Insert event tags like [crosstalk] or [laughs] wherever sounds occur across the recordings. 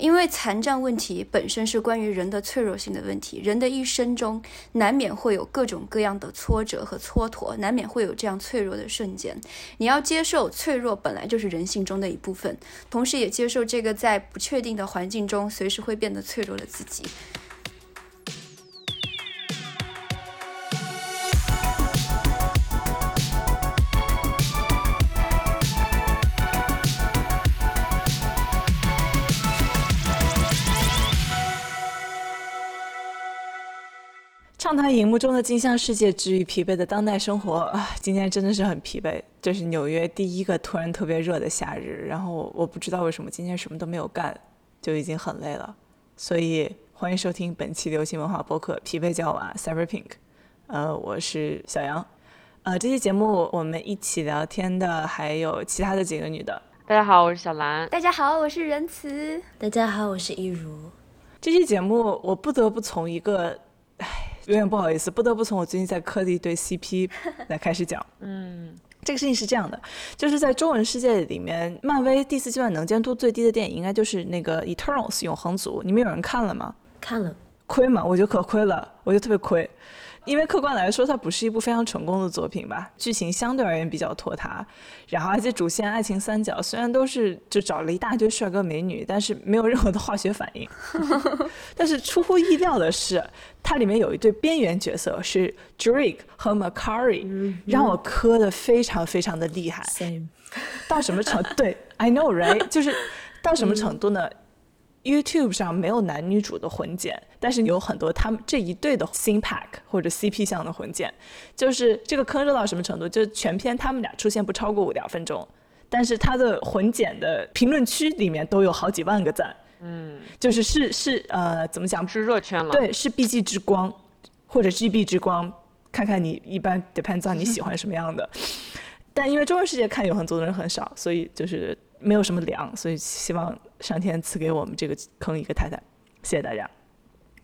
因为残障问题本身是关于人的脆弱性的问题，人的一生中难免会有各种各样的挫折和蹉跎，难免会有这样脆弱的瞬间。你要接受脆弱本来就是人性中的一部分，同时也接受这个在不确定的环境中随时会变得脆弱的自己。畅谈荧幕中的镜像世界，治愈疲惫的当代生活啊！今天真的是很疲惫，这是纽约第一个突然特别热的夏日，然后我不知道为什么今天什么都没有干，就已经很累了。所以欢迎收听本期流行文化播客《疲惫叫娃 Cyber Pink》，呃，我是小杨，呃，这期节目我们一起聊天的还有其他的几个女的。大家好，我是小兰。大家好，我是仁慈。大家好，我是一如。这期节目我不得不从一个，唉。有点不好意思，不得不从我最近在磕的一对 CP 来开始讲。[laughs] 嗯，这个事情是这样的，就是在中文世界里面，漫威第四阶段能见度最低的电影应该就是那个 Eternals 永恒族。你们有人看了吗？看了，亏吗？我觉得可亏了，我觉得特别亏。因为客观来说，它不是一部非常成功的作品吧？剧情相对而言比较拖沓，然后而且主线爱情三角虽然都是就找了一大堆帅哥美女，但是没有任何的化学反应。[laughs] 但是出乎意料的是，它里面有一对边缘角色是 Drake 和 Macari，让我磕的非常非常的厉害。到什么程度？[laughs] 对，I know right，就是到什么程度呢？YouTube 上没有男女主的混剪，但是有很多他们这一对的 Scene Pack 或者 CP 向的混剪，就是这个坑热到什么程度？就是全片他们俩出现不超过五两分钟，但是他的混剪的评论区里面都有好几万个赞。嗯，就是是是呃，怎么讲？是热圈了。对，是 BG 之光或者 GB 之光，看看你一般 depends on 你喜欢什么样的。[laughs] 但因为中文世界看有很多的人很少，所以就是没有什么良，所以希望。上天赐给我们这个坑一个太太，谢谢大家。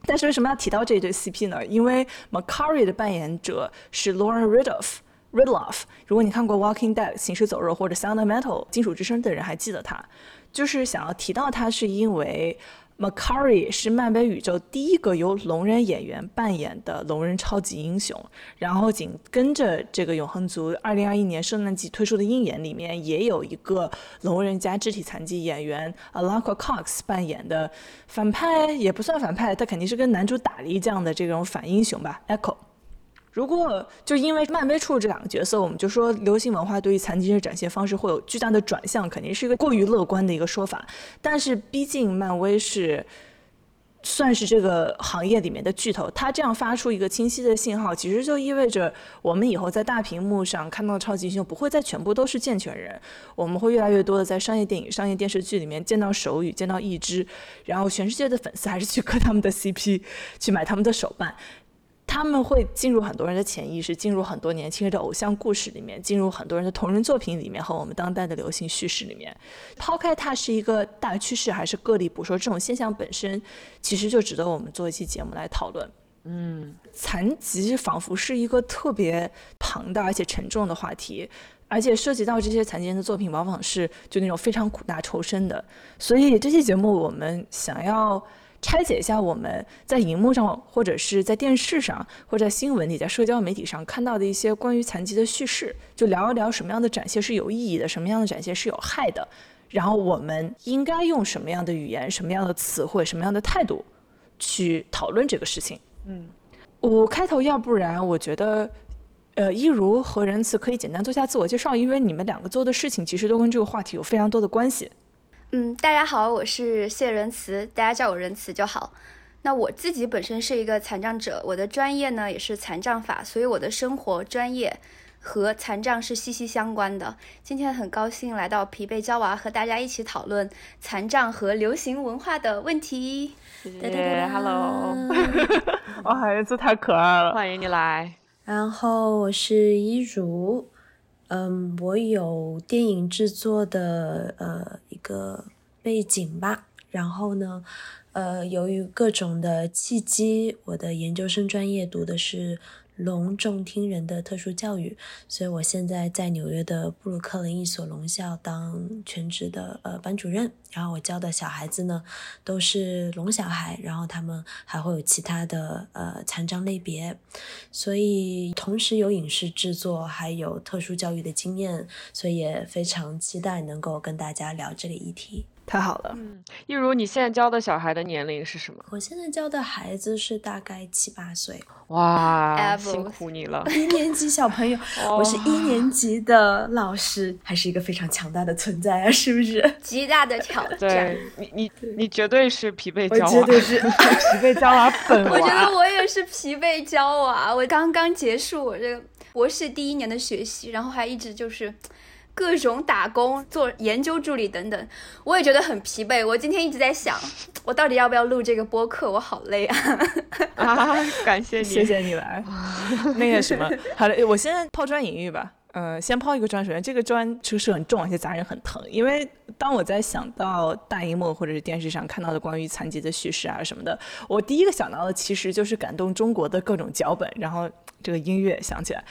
但是为什么要提到这一对 CP 呢？因为 Macari 的扮演者是 Lauren Ridloff，Ridloff。如果你看过《Walking Dead》行尸走肉或者《Sound Metal》金属之声的人还记得他，就是想要提到他是因为。Macari 是漫威宇宙第一个由龙人演员扮演的龙人超级英雄，然后紧跟着这个永恒族，二零二一年圣诞季推出的鹰眼里面也有一个龙人加肢体残疾演员 Alaka Cox 扮演的反派，也不算反派，他肯定是跟男主打了一仗的这种反英雄吧，Echo。如果就因为漫威出了这两个角色，我们就说流行文化对于残疾人的展现方式会有巨大的转向，肯定是一个过于乐观的一个说法。但是毕竟漫威是算是这个行业里面的巨头，它这样发出一个清晰的信号，其实就意味着我们以后在大屏幕上看到超级英雄不会再全部都是健全人，我们会越来越多的在商业电影、商业电视剧里面见到手语、见到一只，然后全世界的粉丝还是去磕他们的 CP，去买他们的手办。他们会进入很多人的潜意识，进入很多年轻人的偶像故事里面，进入很多人的同人作品里面和我们当代的流行叙事里面。抛开它是一个大趋势还是个例，不说这种现象本身，其实就值得我们做一期节目来讨论。嗯，残疾仿佛是一个特别庞大而且沉重的话题，而且涉及到这些残疾人的作品，往往是就那种非常苦大仇深的。所以这期节目我们想要。拆解一下我们在荧幕上，或者是在电视上，或者在新闻里，在社交媒体上看到的一些关于残疾的叙事，就聊一聊什么样的展现是有意义的，什么样的展现是有害的，然后我们应该用什么样的语言、什么样的词汇、什么样的态度去讨论这个事情。嗯，我开头要不然我觉得，呃，一如和仁慈可以简单做下自我介绍，因为你们两个做的事情其实都跟这个话题有非常多的关系。嗯，大家好，我是谢仁慈，大家叫我仁慈就好。那我自己本身是一个残障者，我的专业呢也是残障法，所以我的生活专业和残障是息息相关的。今天很高兴来到疲惫娇娃，和大家一起讨论残障和流行文化的问题。谢谢，Hello，[laughs] 哇，孩子太可爱了，欢迎你来。然后我是一如。嗯，我有电影制作的呃一个背景吧，然后呢，呃，由于各种的契机，我的研究生专业读的是聋重听人的特殊教育，所以我现在在纽约的布鲁克林一所聋校当全职的呃班主任。然后我教的小孩子呢都是聋小孩，然后他们还会有其他的呃残障类别，所以同时有影视制作，还有特殊教育的经验，所以也非常期待能够跟大家聊这个议题。太好了，嗯，一如你现在教的小孩的年龄是什么？我现在教的孩子是大概七八岁，哇，辛苦你了，一年级小朋友，[laughs] 我是一年级的老师，还是一个非常强大的存在啊，是不是？[laughs] 极大的挑战，对你，你，你绝对是疲惫娇娃，绝对是 [laughs] 疲惫娇娃本娃。我觉得我也是疲惫娇娃，我刚刚结束我这个博士第一年的学习，然后还一直就是。各种打工、做研究助理等等，我也觉得很疲惫。我今天一直在想，我到底要不要录这个播客？我好累啊！[laughs] 啊，感谢你，谢谢你来。[laughs] 那个什么，好了，我先抛砖引玉吧。呃，先抛一个砖，首先这个砖其实很重，而且砸人很疼。因为当我在想到大荧幕或者是电视上看到的关于残疾的叙事啊什么的，我第一个想到的其实就是感动中国的各种脚本，然后这个音乐响起来，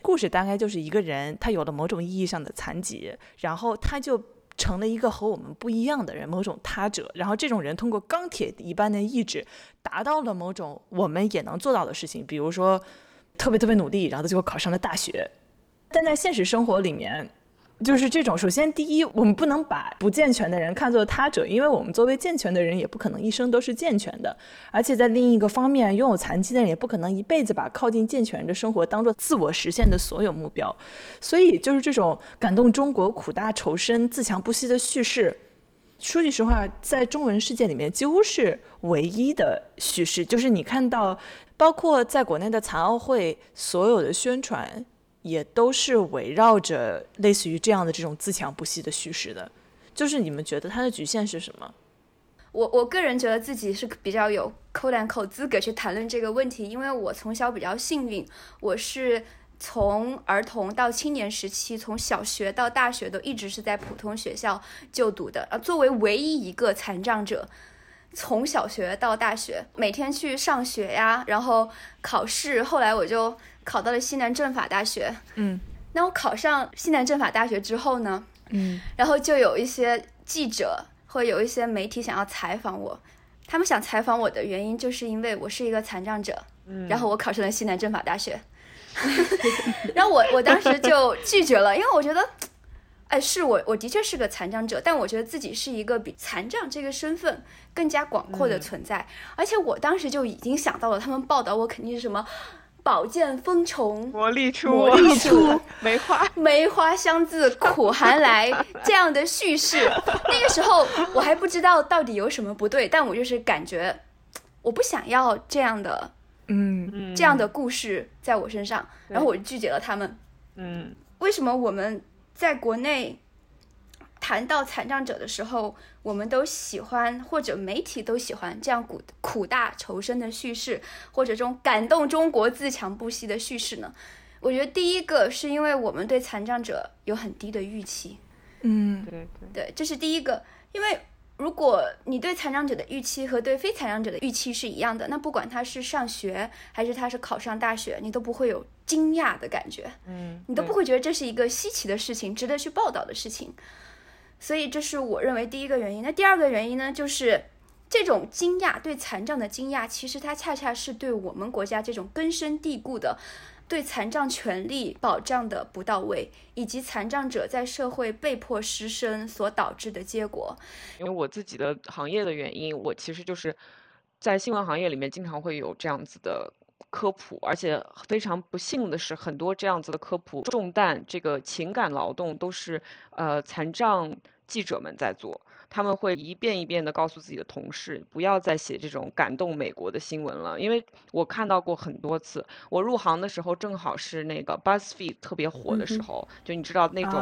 故事大概就是一个人他有了某种意义上的残疾，然后他就成了一个和我们不一样的人，某种他者，然后这种人通过钢铁一般的意志，达到了某种我们也能做到的事情，比如说特别特别努力，然后他最后考上了大学。但在现实生活里面，就是这种。首先，第一，我们不能把不健全的人看作他者，因为我们作为健全的人，也不可能一生都是健全的。而且，在另一个方面，拥有残疾的人也不可能一辈子把靠近健全人的生活当做自我实现的所有目标。所以，就是这种感动中国、苦大仇深、自强不息的叙事，说句实话，在中文世界里面几乎是唯一的叙事。就是你看到，包括在国内的残奥会所有的宣传。也都是围绕着类似于这样的这种自强不息的叙事的，就是你们觉得它的局限是什么？我我个人觉得自己是比较有扣两口资格去谈论这个问题，因为我从小比较幸运，我是从儿童到青年时期，从小学到大学都一直是在普通学校就读的，呃，作为唯一一个残障者，从小学到大学每天去上学呀，然后考试，后来我就。考到了西南政法大学，嗯，那我考上西南政法大学之后呢，嗯，然后就有一些记者或有一些媒体想要采访我，他们想采访我的原因就是因为我是一个残障者，嗯，然后我考上了西南政法大学，[laughs] 然后我我当时就拒绝了，因为我觉得，哎，是我我的确是个残障者，但我觉得自己是一个比残障这个身份更加广阔的存在，而且我当时就已经想到了，他们报道我肯定是什么。宝剑锋从，魔力出，魔力出，[laughs] 梅花，梅花香自 [laughs] 苦寒来，这样的叙事，那个时候我还不知道到底有什么不对，但我就是感觉，我不想要这样的，嗯，这样的故事在我身上，然后我就拒绝了他们。嗯，为什么我们在国内？谈到残障者的时候，我们都喜欢，或者媒体都喜欢这样苦苦大仇深的叙事，或者这种感动中国自强不息的叙事呢？我觉得第一个是因为我们对残障者有很低的预期，嗯，对对，对，这是第一个。因为如果你对残障者的预期和对非残障者的预期是一样的，那不管他是上学还是他是考上大学，你都不会有惊讶的感觉，嗯，你都不会觉得这是一个稀奇的事情，值得去报道的事情。所以这是我认为第一个原因。那第二个原因呢，就是这种惊讶对残障的惊讶，其实它恰恰是对我们国家这种根深蒂固的对残障权利保障的不到位，以及残障者在社会被迫失声所导致的结果。因为我自己的行业的原因，我其实就是在新闻行业里面经常会有这样子的科普，而且非常不幸的是，很多这样子的科普重担，这个情感劳动都是呃残障。记者们在做，他们会一遍一遍地告诉自己的同事，不要再写这种感动美国的新闻了，因为我看到过很多次。我入行的时候正好是那个 BuzzFeed 特别火的时候，就你知道那种，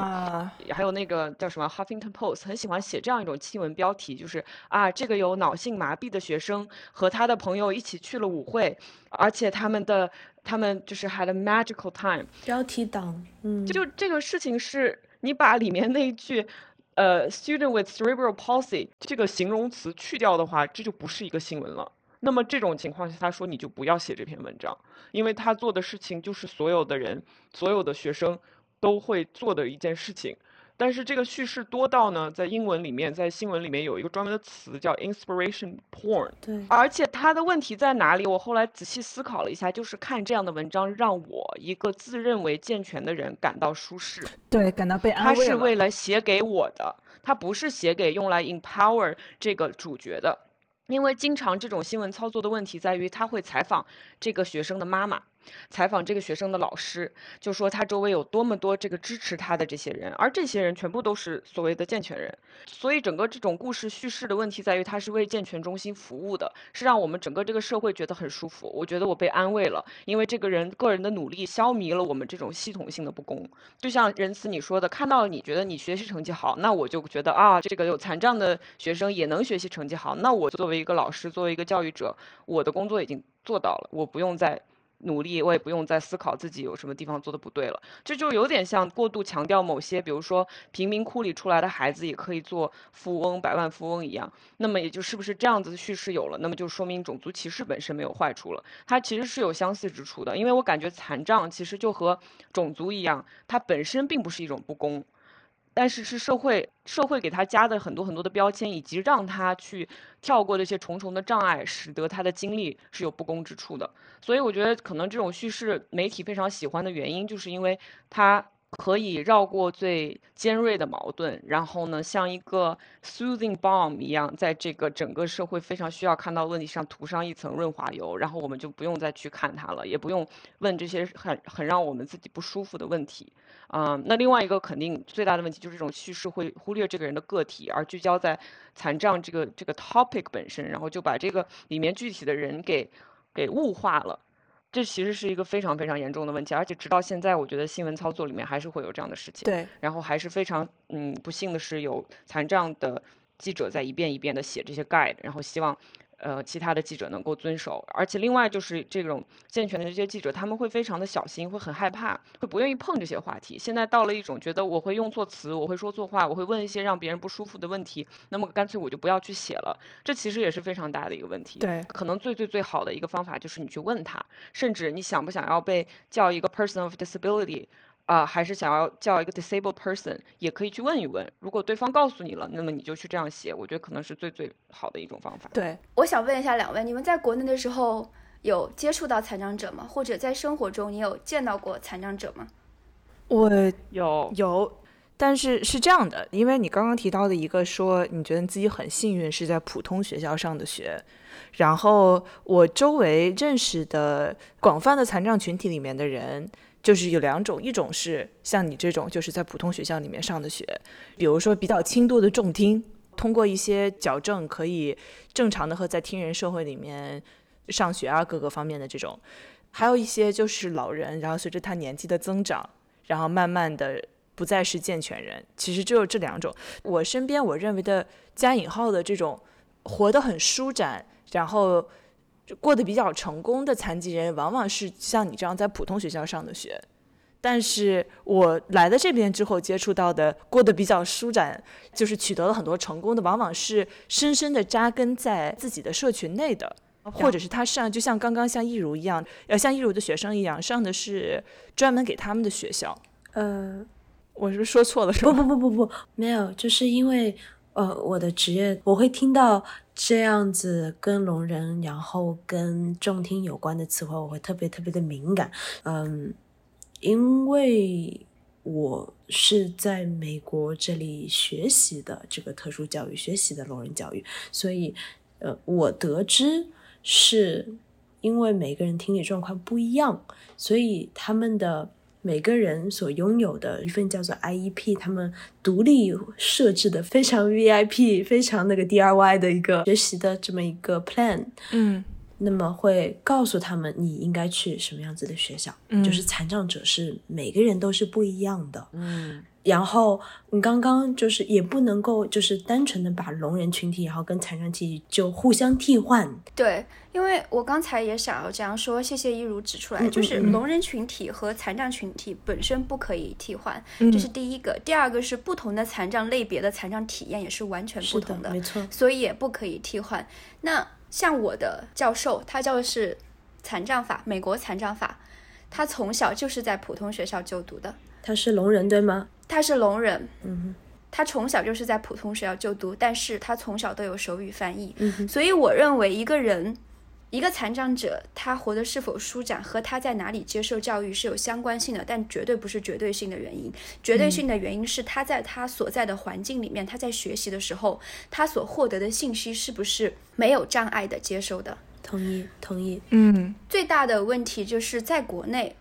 还有那个叫什么 Huffington Post 很喜欢写这样一种新闻标题，就是啊，这个有脑性麻痹的学生和他的朋友一起去了舞会，而且他们的他们就是 had a magical time。标题党，嗯，就这个事情是你把里面那一句。呃，student with cerebral palsy 这个形容词去掉的话，这就不是一个新闻了。那么这种情况下，他说你就不要写这篇文章，因为他做的事情就是所有的人、所有的学生都会做的一件事情。但是这个叙事多到呢，在英文里面，在新闻里面有一个专门的词叫 inspiration porn。对，而且它的问题在哪里？我后来仔细思考了一下，就是看这样的文章，让我一个自认为健全的人感到舒适。对，感到被安他慰了。是为了写给我的，他不是写给用来 empower 这个主角的。因为经常这种新闻操作的问题在于，他会采访这个学生的妈妈，采访这个学生的老师，就说他周围有多么多这个支持他的这些人，而这些人全部都是所谓的健全人。所以整个这种故事叙事的问题在于，他是为健全中心服务的，是让我们整个这个社会觉得很舒服。我觉得我被安慰了，因为这个人个人的努力消弭了我们这种系统性的不公。就像仁慈你说的，看到你觉得你学习成绩好，那我就觉得啊，这个有残障的学生也能学习成绩好，那我作为一个老师，作为一个教育者，我的工作已经做到了，我不用再努力，我也不用再思考自己有什么地方做的不对了。这就有点像过度强调某些，比如说贫民窟里出来的孩子也可以做富翁、百万富翁一样。那么也就是不是这样子的叙事有了，那么就说明种族歧视本身没有坏处了，它其实是有相似之处的。因为我感觉残障其实就和种族一样，它本身并不是一种不公。但是是社会社会给他加的很多很多的标签，以及让他去跳过这些重重的障碍，使得他的经历是有不公之处的。所以我觉得可能这种叙事媒体非常喜欢的原因，就是因为他可以绕过最尖锐的矛盾，然后呢，像一个 soothing balm 一样，在这个整个社会非常需要看到问题上涂上一层润滑油，然后我们就不用再去看它了，也不用问这些很很让我们自己不舒服的问题。嗯，那另外一个肯定最大的问题就是这种叙事会忽略这个人的个体，而聚焦在残障这个这个 topic 本身，然后就把这个里面具体的人给给物化了。这其实是一个非常非常严重的问题，而且直到现在，我觉得新闻操作里面还是会有这样的事情。对，然后还是非常嗯不幸的是，有残障的记者在一遍一遍的写这些 guide，然后希望。呃，其他的记者能够遵守，而且另外就是这种健全的这些记者，他们会非常的小心，会很害怕，会不愿意碰这些话题。现在到了一种觉得我会用错词，我会说错话，我会问一些让别人不舒服的问题，那么干脆我就不要去写了。这其实也是非常大的一个问题。对，可能最最最好的一个方法就是你去问他，甚至你想不想要被叫一个 person of disability。啊，还是想要叫一个 disabled person，也可以去问一问。如果对方告诉你了，那么你就去这样写。我觉得可能是最最好的一种方法。对，我想问一下两位，你们在国内的时候有接触到残障者吗？或者在生活中你有见到过残障者吗？我有有，但是是这样的，因为你刚刚提到的一个说，你觉得你自己很幸运是在普通学校上的学，然后我周围认识的广泛的残障群体里面的人。就是有两种，一种是像你这种，就是在普通学校里面上的学，比如说比较轻度的重听，通过一些矫正可以正常的和在听人社会里面上学啊，各个方面的这种。还有一些就是老人，然后随着他年纪的增长，然后慢慢的不再是健全人。其实只有这两种。我身边我认为的加引号的这种活得很舒展，然后。过得比较成功的残疾人，往往是像你这样在普通学校上的学。但是我来了这边之后，接触到的过得比较舒展，就是取得了很多成功的，往往是深深的扎根在自己的社群内的，或者是他上，就像刚刚像易如一样，呃，像易如的学生一样，上的是专门给他们的学校。呃，我是说错了？不不不不不，没有，就是因为呃，我的职业我会听到。这样子跟聋人，然后跟重听有关的词汇，我会特别特别的敏感。嗯，因为我是在美国这里学习的这个特殊教育，学习的聋人教育，所以呃，我得知是因为每个人听力状况不一样，所以他们的。每个人所拥有的一份叫做 IEP，他们独立设置的非常 VIP、非常那个 DIY 的一个学习的这么一个 plan，嗯，那么会告诉他们你应该去什么样子的学校，嗯，就是残障者是每个人都是不一样的，嗯。然后你刚刚就是也不能够就是单纯的把聋人群体然后跟残障群体就互相替换。对，因为我刚才也想要这样说，谢谢一如指出来，就是聋人群体和残障群体本身不可以替换，这是第一个。第二个是不同的残障类别的残障体验也是完全不同的，没错，所以也不可以替换。那像我的教授，他教的是残障法，美国残障法，他从小就是在普通学校就读的。他是聋人对吗？他是聋人，嗯他从小就是在普通学校就读，但是他从小都有手语翻译。嗯哼，所以我认为一个人，一个残障者，他活得是否舒展和他在哪里接受教育是有相关性的，但绝对不是绝对性的原因。绝对性的原因是他在他所在的环境里面，他在学习的时候，他所获得的信息是不是没有障碍的接收的。同意同意，嗯最大的问题就是在国内，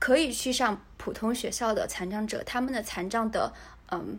可以去上普通学校的残障者，他们的残障的嗯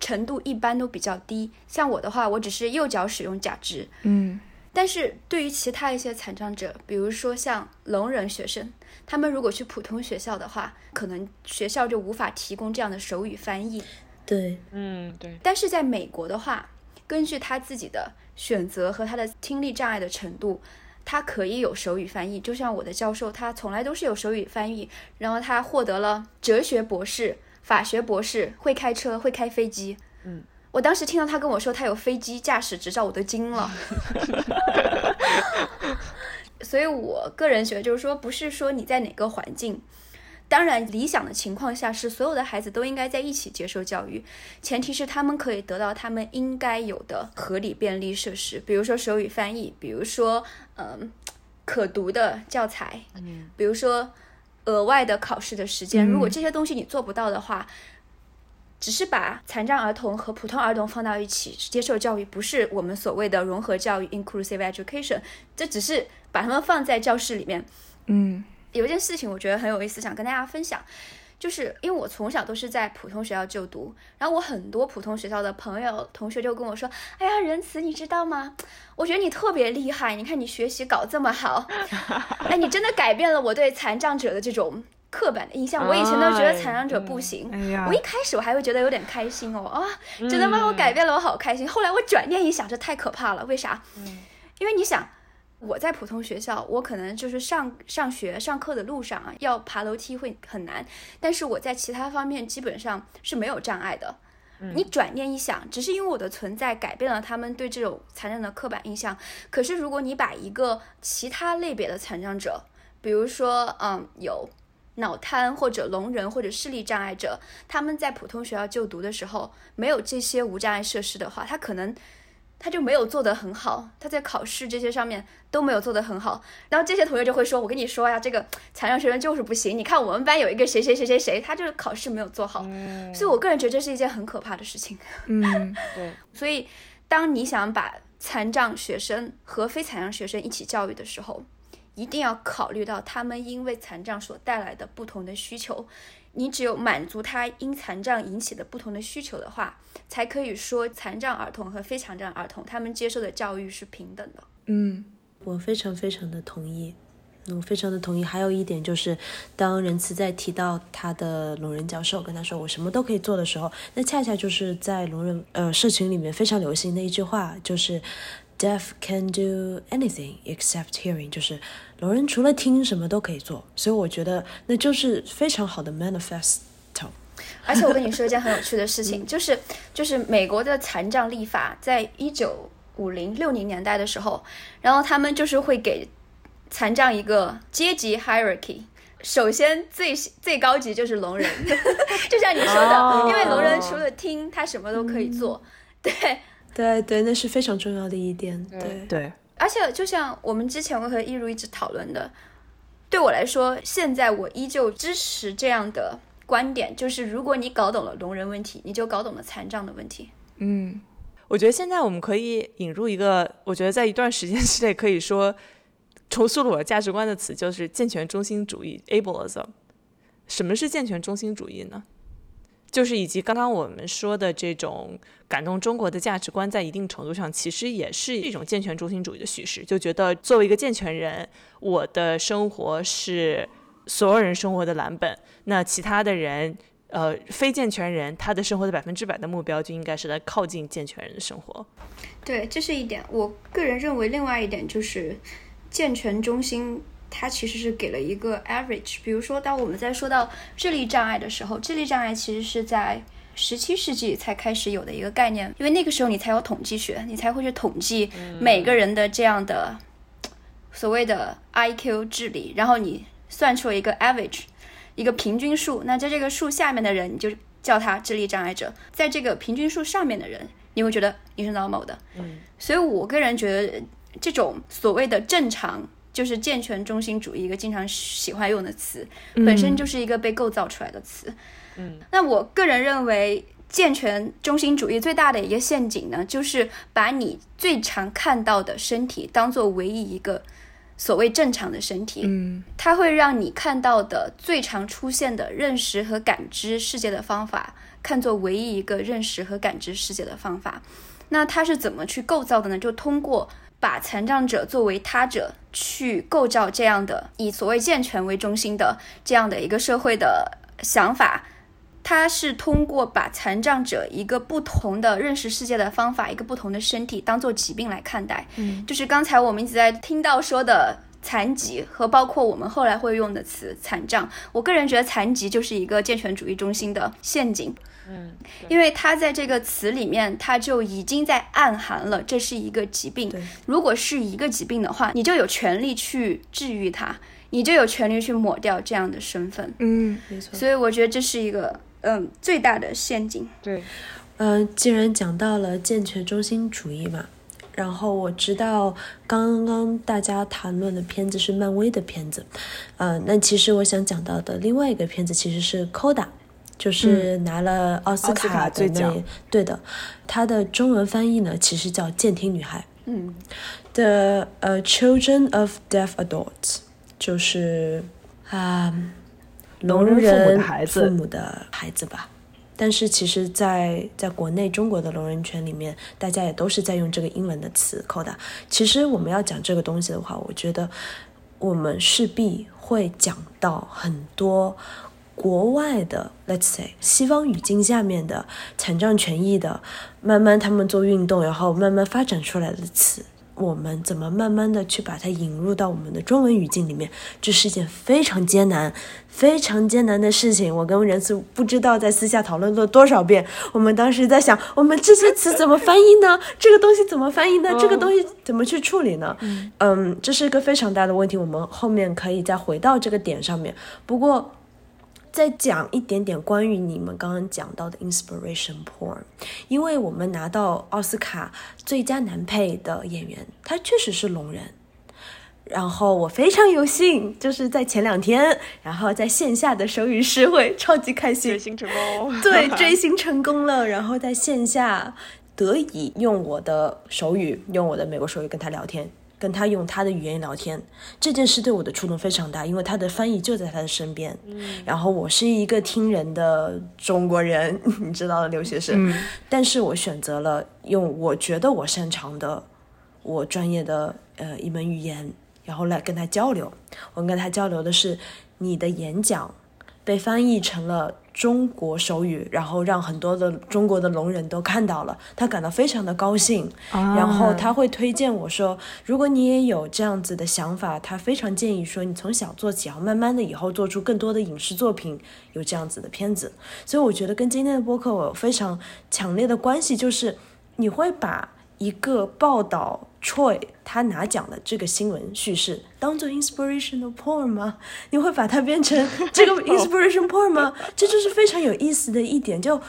程度一般都比较低。像我的话，我只是右脚使用假肢，嗯但是对于其他一些残障者，比如说像聋人学生，他们如果去普通学校的话，可能学校就无法提供这样的手语翻译。对，嗯，对，但是在美国的话，根据他自己的选择和他的听力障碍的程度，他可以有手语翻译。就像我的教授，他从来都是有手语翻译，然后他获得了哲学博士、法学博士，会开车，会开飞机。嗯，我当时听到他跟我说他有飞机驾驶执照，我都惊了。[laughs] 所以我个人觉得，就是说，不是说你在哪个环境。当然，理想的情况下是所有的孩子都应该在一起接受教育，前提是他们可以得到他们应该有的合理便利设施，比如说手语翻译，比如说嗯可读的教材，嗯比如说额外的考试的时间。嗯如果这些东西你做不到的话，只是把残障儿童和普通儿童放到一起接受教育，不是我们所谓的融合教育 （inclusive education），这只是把他们放在教室里面。嗯有一件事情我觉得很有意思，想跟大家分享，就是因为我从小都是在普通学校就读，然后我很多普通学校的朋友同学就跟我说：“哎呀，仁慈，你知道吗？我觉得你特别厉害，你看你学习搞这么好，[laughs] 哎，你真的改变了我对残障者的这种刻板的印象。我以前都觉得残障者不行。我一开始我还会觉得有点开心哦，啊，真的帮我改变了，我好开心。后来我转念一想，这太可怕了，为啥？因为你想，我在普通学校，我可能就是上上学上课的路上啊，要爬楼梯会很难，但是我在其他方面基本上是没有障碍的。你转念一想，只是因为我的存在改变了他们对这种残障的刻板印象。可是如果你把一个其他类别的残障者，比如说，嗯，有脑瘫或者聋人或者视力障碍者，他们在普通学校就读的时候，没有这些无障碍设施的话，他可能他就没有做得很好，他在考试这些上面都没有做得很好。然后这些同学就会说：“我跟你说呀，这个残障学生就是不行。你看我们班有一个谁谁谁谁谁，他就是考试没有做好。所以我个人觉得这是一件很可怕的事情。嗯 [laughs] 对，所以，当你想把残障学生和非残障学生一起教育的时候，一定要考虑到他们因为残障所带来的不同的需求。你只有满足他因残障引起的不同的需求的话，才可以说残障儿童和非残障儿童他们接受的教育是平等的。嗯我非常非常的同意，我非常的同意。还有一点就是，当仁慈在提到他的聋人教授跟他说我什么都可以做的时候，那恰恰就是在聋人呃社群里面非常流行的一句话，就是 “deaf can do anything except hearing”，就是聋人除了听什么都可以做。所以我觉得那就是非常好的 manifesto。[laughs] 而且我跟你说一件很有趣的事情，就是就是美国的残障立法在一九五零六零年代的时候，然后他们就是会给残障一个阶级 hierarchy。首先最最高级就是聋人，[laughs] 就像你说的，哦因为聋人除了听，他什么都可以做。[laughs] 对，对对，那是非常重要的一点。对对对，而且就像我们之前我和一如一直讨论的，对我来说，现在我依旧支持这样的观点，就是如果你搞懂了聋人问题，你就搞懂了残障的问题。嗯，我觉得现在我们可以引入一个，我觉得在一段时间之内可以说重塑了我的价值观的词，就是健全中心主义 （ableism）。什么是健全中心主义呢？就是以及刚刚我们说的这种感动中国的价值观，在一定程度上其实也是一种健全中心主义的叙事，就觉得作为一个健全人，我的生活是所有人生活的蓝本，那其他的人。呃，非健全人他的生活的百分之百的目标就应该是来靠近健全人的生活。对，这是一点。我个人认为，另外一点就是健全中心，它其实是给了一个 average。比如说，当我们在说到智力障碍的时候，智力障碍其实是在十七世纪才开始有的一个概念，因为那个时候你才有统计学，你才会去统计每个人的这样的所谓的 IQ 智力，然后你算出了一个 average，一个平均数。那在这个数下面的人，你就叫他智力障碍者；在这个平均数上面的人，你会觉得你是 normal 的。嗯，所以我个人觉得这种所谓的正常。就是健全中心主义一个经常喜欢用的词，本身就是一个被构造出来的词。嗯，那我个人认为，健全中心主义最大的一个陷阱呢，就是把你最常看到的身体当做唯一一个所谓正常的身体。嗯，它会让你看到的最常出现的认识和感知世界的方法，看作唯一一个认识和感知世界的方法。那它是怎么去构造的呢？就通过。把残障者作为他者去构造这样的以所谓健全为中心的这样的一个社会的想法，它是通过把残障者一个不同的认识世界的方法，一个不同的身体当做疾病来看待。嗯，就是刚才我们一直在听到说的残疾和包括我们后来会用的词残障，我个人觉得残疾就是一个健全主义中心的陷阱。嗯，因为它在这个词里面，它就已经在暗含了这是一个疾病。如果是一个疾病的话，你就有权利去治愈它，你就有权利去抹掉这样的身份。嗯，没错。所以我觉得这是一个嗯最大的陷阱。对，嗯，既然讲到了健全中心主义嘛，然后我知道刚刚大家谈论的片子是漫威的片子，呃，那其实我想讲到的另外一个片子其实是《Coda》。就是拿了奥斯卡的那，对的，它的中文翻译呢，其实叫《健听女孩》。嗯，The 呃 Children of Deaf Adults，就是啊，聋人父母的孩子吧。但是其实，在在国内中国的聋人圈里面，大家也都是在用这个英文的词 “coda”。其实我们要讲这个东西的话，我觉得我们势必会讲到很多。国外的，let's say 西方语境下面的残障权益的，慢慢他们做运动，然后慢慢发展出来的词，我们怎么慢慢的去把它引入到我们的中文语境里面？这是一件非常艰难、非常艰难的事情。我跟仁慈不知道在私下讨论了多少遍。我们当时在想，我们这些词怎么翻译呢？[laughs] 这个东西怎么翻译呢？这个东西怎么去处理呢？嗯，这是一个非常大的问题。我们后面可以再回到这个点上面。不过。再讲一点点关于你们刚刚讲到的 inspiration porn，因为我们拿到奥斯卡最佳男配的演员，他确实是聋人。然后我非常有幸，就是在前两天，然后在线下的手语诗会，超级开心，追星成功，对，追星成功了。然后在线下得以用我的手语，用我的美国手语跟他聊天。跟他用他的语言聊天这件事对我的触动非常大，因为他的翻译就在他的身边。嗯，然后我是一个听人的中国人，[laughs] 你知道的留学生，但是我选择了用我觉得我擅长的、我专业的呃一门语言，然后来跟他交流。我跟他交流的是你的演讲被翻译成了。中国手语，然后让很多的中国的聋人都看到了，他感到非常的高兴。然后他会推荐我说，如果你也有这样子的想法，他非常建议说，你从小做起，然后慢慢的以后做出更多的影视作品，有这样子的片子。所以我觉得跟今天的播客我有非常强烈的关系，就是你会把。一个报道 Troy 他拿奖的这个新闻叙事当做 inspirational porn 吗？你会把它变成 [laughs] 这个 inspirational porn 吗？[laughs] 这就是非常有意思的一点，就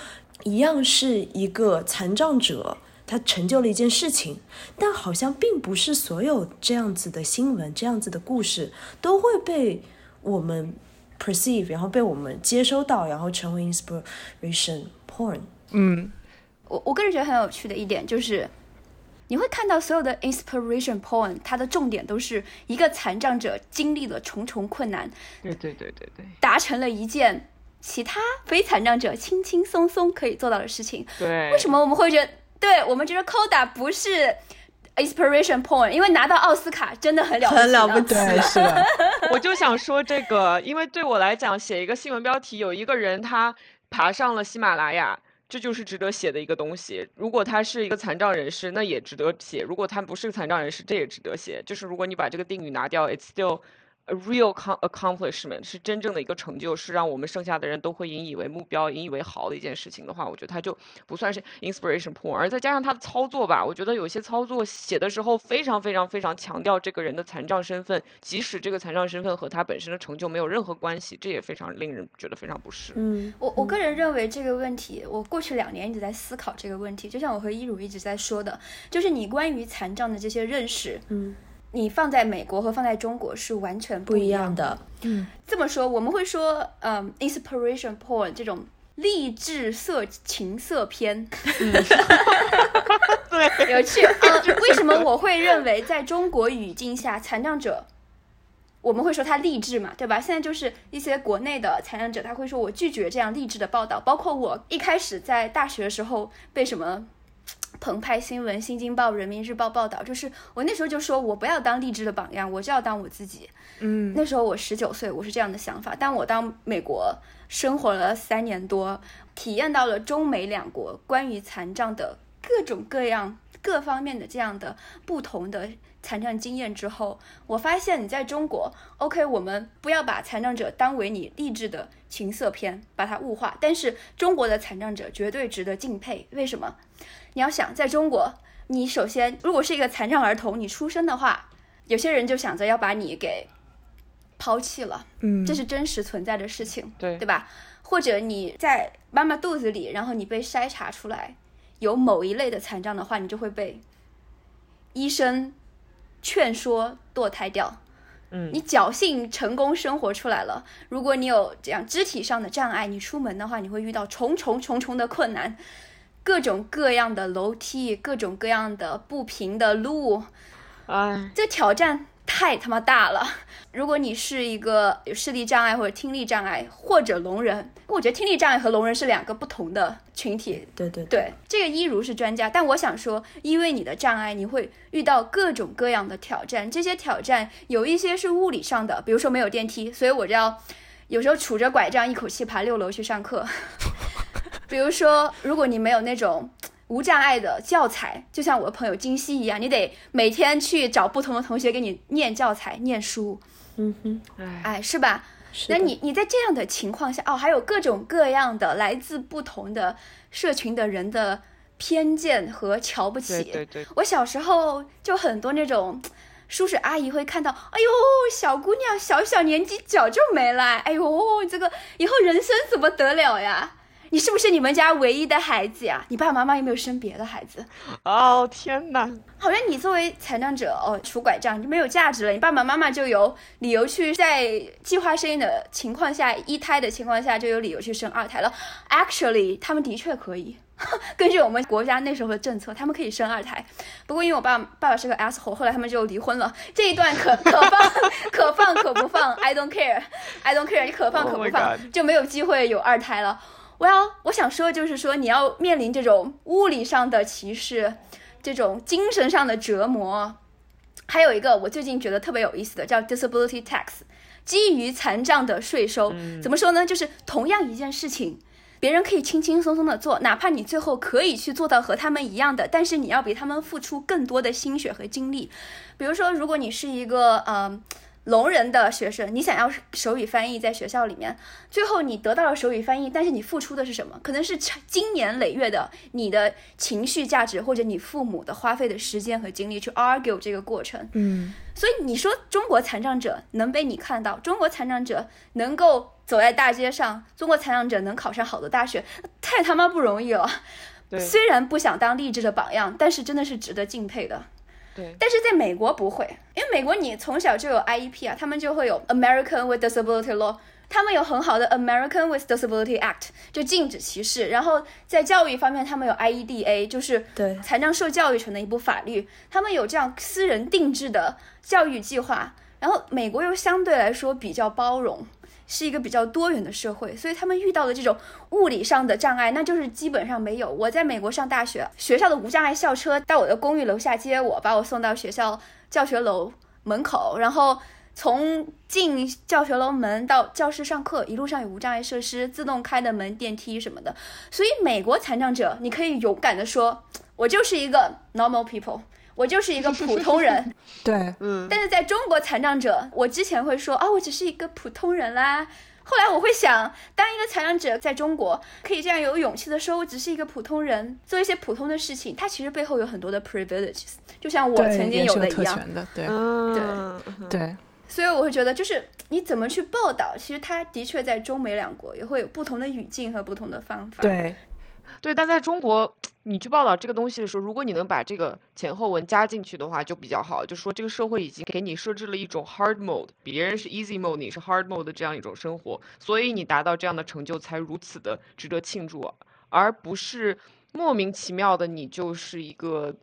一样是一个残障者，他成就了一件事情，但好像并不是所有这样子的新闻、这样子的故事都会被我们 perceive，然后被我们接收到，然后成为 inspiration porn。嗯，我我个人觉得很有趣的一点就是。你会看到所有的 inspiration point，它的重点都是一个残障者经历了重重困难，对对对对对，达成了一件其他非残障者轻轻松松可以做到的事情。对，为什么我们会觉得？对我们觉得 Coda 不是 inspiration point，因为拿到奥斯卡真的很了很了不起，是的。[laughs] 我就想说这个，因为对我来讲，写一个新闻标题，有一个人他爬上了喜马拉雅。这就是值得写的一个东西。如果他是一个残障人士，那也值得写；如果他不是残障人士，这也值得写。就是如果你把这个定语拿掉，it's still a real accomplishment 是真正的一个成就，是让我们剩下的人都会引以为目标、引以为豪的一件事情的话，我觉得它就不算是 inspiration porn。而再加上它的操作吧，我觉得有些操作写的时候非常非常非常强调这个人的残障身份，即使这个残障身份和他本身的成就没有任何关系，这也非常令人觉得非常不适。嗯，我我个人认为这个问题，我过去两年一直在思考这个问题，就像我和一如一直在说的，就是你关于残障的这些认识，嗯。你放在美国和放在中国是完全不一样的。嗯，这么说，我们会说，嗯，inspiration porn 这种励志色情色片，[laughs] 对，有趣。呃，为什么我会认为在中国语境下，残障者，我们会说他励志嘛，对吧？现在就是一些国内的残障者，他会说我拒绝这样励志的报道，包括我一开始在大学的时候被什么。澎湃新闻、新京报、人民日报报道，就是我那时候就说，我不要当励志的榜样，我就要当我自己。嗯，那时候我十九岁，我是这样的想法。但我到美国生活了三年多，体验到了中美两国关于残障的各种各样、各方面的这样的不同的残障经验之后，我发现你在中国，OK，我们不要把残障者当为你励志的情色片，把它物化。但是中国的残障者绝对值得敬佩，为什么？你要想在中国，你首先如果是一个残障儿童，你出生的话，有些人就想着要把你给抛弃了，嗯，这是真实存在的事情，对对吧？或者你在妈妈肚子里，然后你被筛查出来有某一类的残障的话，你就会被医生劝说堕胎掉。嗯，你侥幸成功生活出来了，如果你有这样肢体上的障碍，你出门的话，你会遇到重重重重的困难。各种各样的楼梯，各种各样的不平的路，哎，这挑战太他妈大了。如果你是一个有视力障碍或者听力障碍或者聋人，我觉得听力障碍和聋人是两个不同的群体。对对对，这个一如是专家，但我想说，因为你的障碍，你会遇到各种各样的挑战。这些挑战有一些是物理上的，比如说没有电梯，所以我就要有时候杵着拐杖一口气爬六楼去上课。[laughs] 比如说，如果你没有那种无障碍的教材，就像我的朋友金熙一样，你得每天去找不同的同学给你念教材、念书。嗯哼，哎，是吧？那你你在这样的情况下，哦，还有各种各样的来自不同的社群的人的偏见和瞧不起。对对对。我小时候就很多那种叔叔阿姨会看到，哎呦，小姑娘小小年纪脚就没了，哎呦，这个以后人生怎么得了呀？你是不是你们家唯一的孩子呀？你爸爸妈妈有没有生别的孩子？哦天哪！好像你作为残障者哦，拄拐杖就没有价值了。你爸爸妈妈就有理由去在计划生育的情况下，一胎的情况下就有理由去生二胎了。Actually，他们的确可以，[laughs] 根据我们国家那时候的政策，他们可以生二胎。不过因为我爸爸爸是个 asshole，后来他们就离婚了。这一段可可放 [laughs] 可放可不放，I don't care，I don't care，你可放可不放，就没有机会有二胎了。我要我想说的就是说，你要面临这种物理上的歧视，这种精神上的折磨，还有一个我最近觉得特别有意思的叫 disability tax，基于残障的税收。怎么说呢？就是同样一件事情，别人可以轻轻松松的做，哪怕你最后可以去做到和他们一样的，但是你要比他们付出更多的心血和精力。比如说，如果你是一个呃。聋人的学生，你想要手语翻译在学校里面，最后你得到了手语翻译，但是你付出的是什么？可能是经年累月的你的情绪价值，或者你父母的花费的时间和精力去 argue 这个过程。嗯，所以你说中国残障者能被你看到，中国残障者能够走在大街上，中国残障者能考上好的大学，太他妈不容易了。虽然不想当励志的榜样，但是真的是值得敬佩的。对，但是在美国不会，因为美国你从小就有 IEP 啊，他们就会有 American with Disability Law，他们有很好的 American with Disability Act，就禁止歧视。然后在教育方面，他们有 IEDA，就是对残障受教育权的一部法律，他们有这样私人定制的教育计划。然后美国又相对来说比较包容。是一个比较多元的社会，所以他们遇到的这种物理上的障碍，那就是基本上没有。我在美国上大学，学校的无障碍校车到我的公寓楼下接我，把我送到学校教学楼门口，然后从进教学楼门到教室上课，一路上有无障碍设施，自动开的门、电梯什么的。所以美国残障者，你可以勇敢的说，我就是一个 normal people。我就是一个普通人。[laughs] 对，嗯，但是在中国残障者，我之前会说啊，我只是一个普通人啦。后来我会想，当一个残障者在中国可以这样有勇气的说，我只是一个普通人，做一些普通的事情，他其实背后有很多的 privileges，就像我曾经有的一样。权的，对。嗯，对，所以我会觉得，就是你怎么去报道，其实它的确在中美两国也会有不同的语境和不同的方法。，对，对，但在中国，你去报道这个东西的时候，如果你能把这个前后文加进去的话，就比较好。就说这个社会已经给你设置了一种 hard mode，别人是 easy mode，你是 hard mode 的这样一种生活，所以你达到这样的成就才如此的值得庆祝，而不是莫名其妙的你就是一个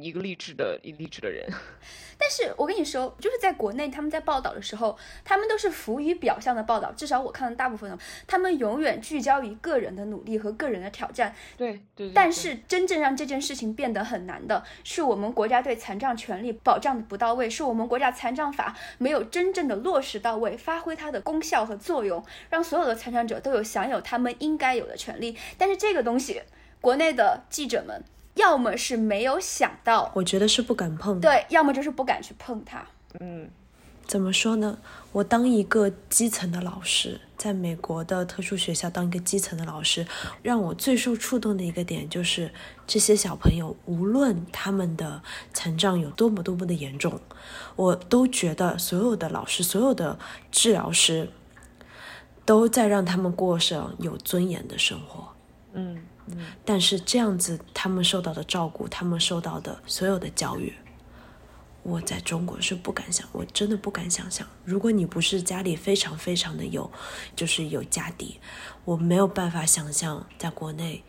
一个励志的一励志的人。[laughs] 但是我跟你说，就是在国内他们在报道的时候，他们都是浮于表象的报道，至少我看到大部分的，他们永远聚焦于个人的努力和个人的挑战。对对对。对但是真正让这件事情变得很难的，是我们国家对残障权利保障的不到位，是我们国家残障法没有真正的落实到位，发挥它的功效和作用，让所有的残障者都有享有他们应该有的权利。但是这个东西，国内的记者们要么是没有想到，我觉得是不敢碰。，对，要么就是不敢去碰它。嗯怎么说呢？我当一个基层的老师，在美国的特殊学校当一个基层的老师，让我最受触动的一个点就是，这些小朋友无论他们的残障有多么多么的严重，我都觉得所有的老师、所有的治疗师，都在让他们过上有尊严的生活。嗯但是这样子，他们受到的照顾，他们受到的所有的教育，我在中国是不敢想，我真的不敢想象。如果你不是家里非常非常的有，就是有家底，我没有办法想象在国内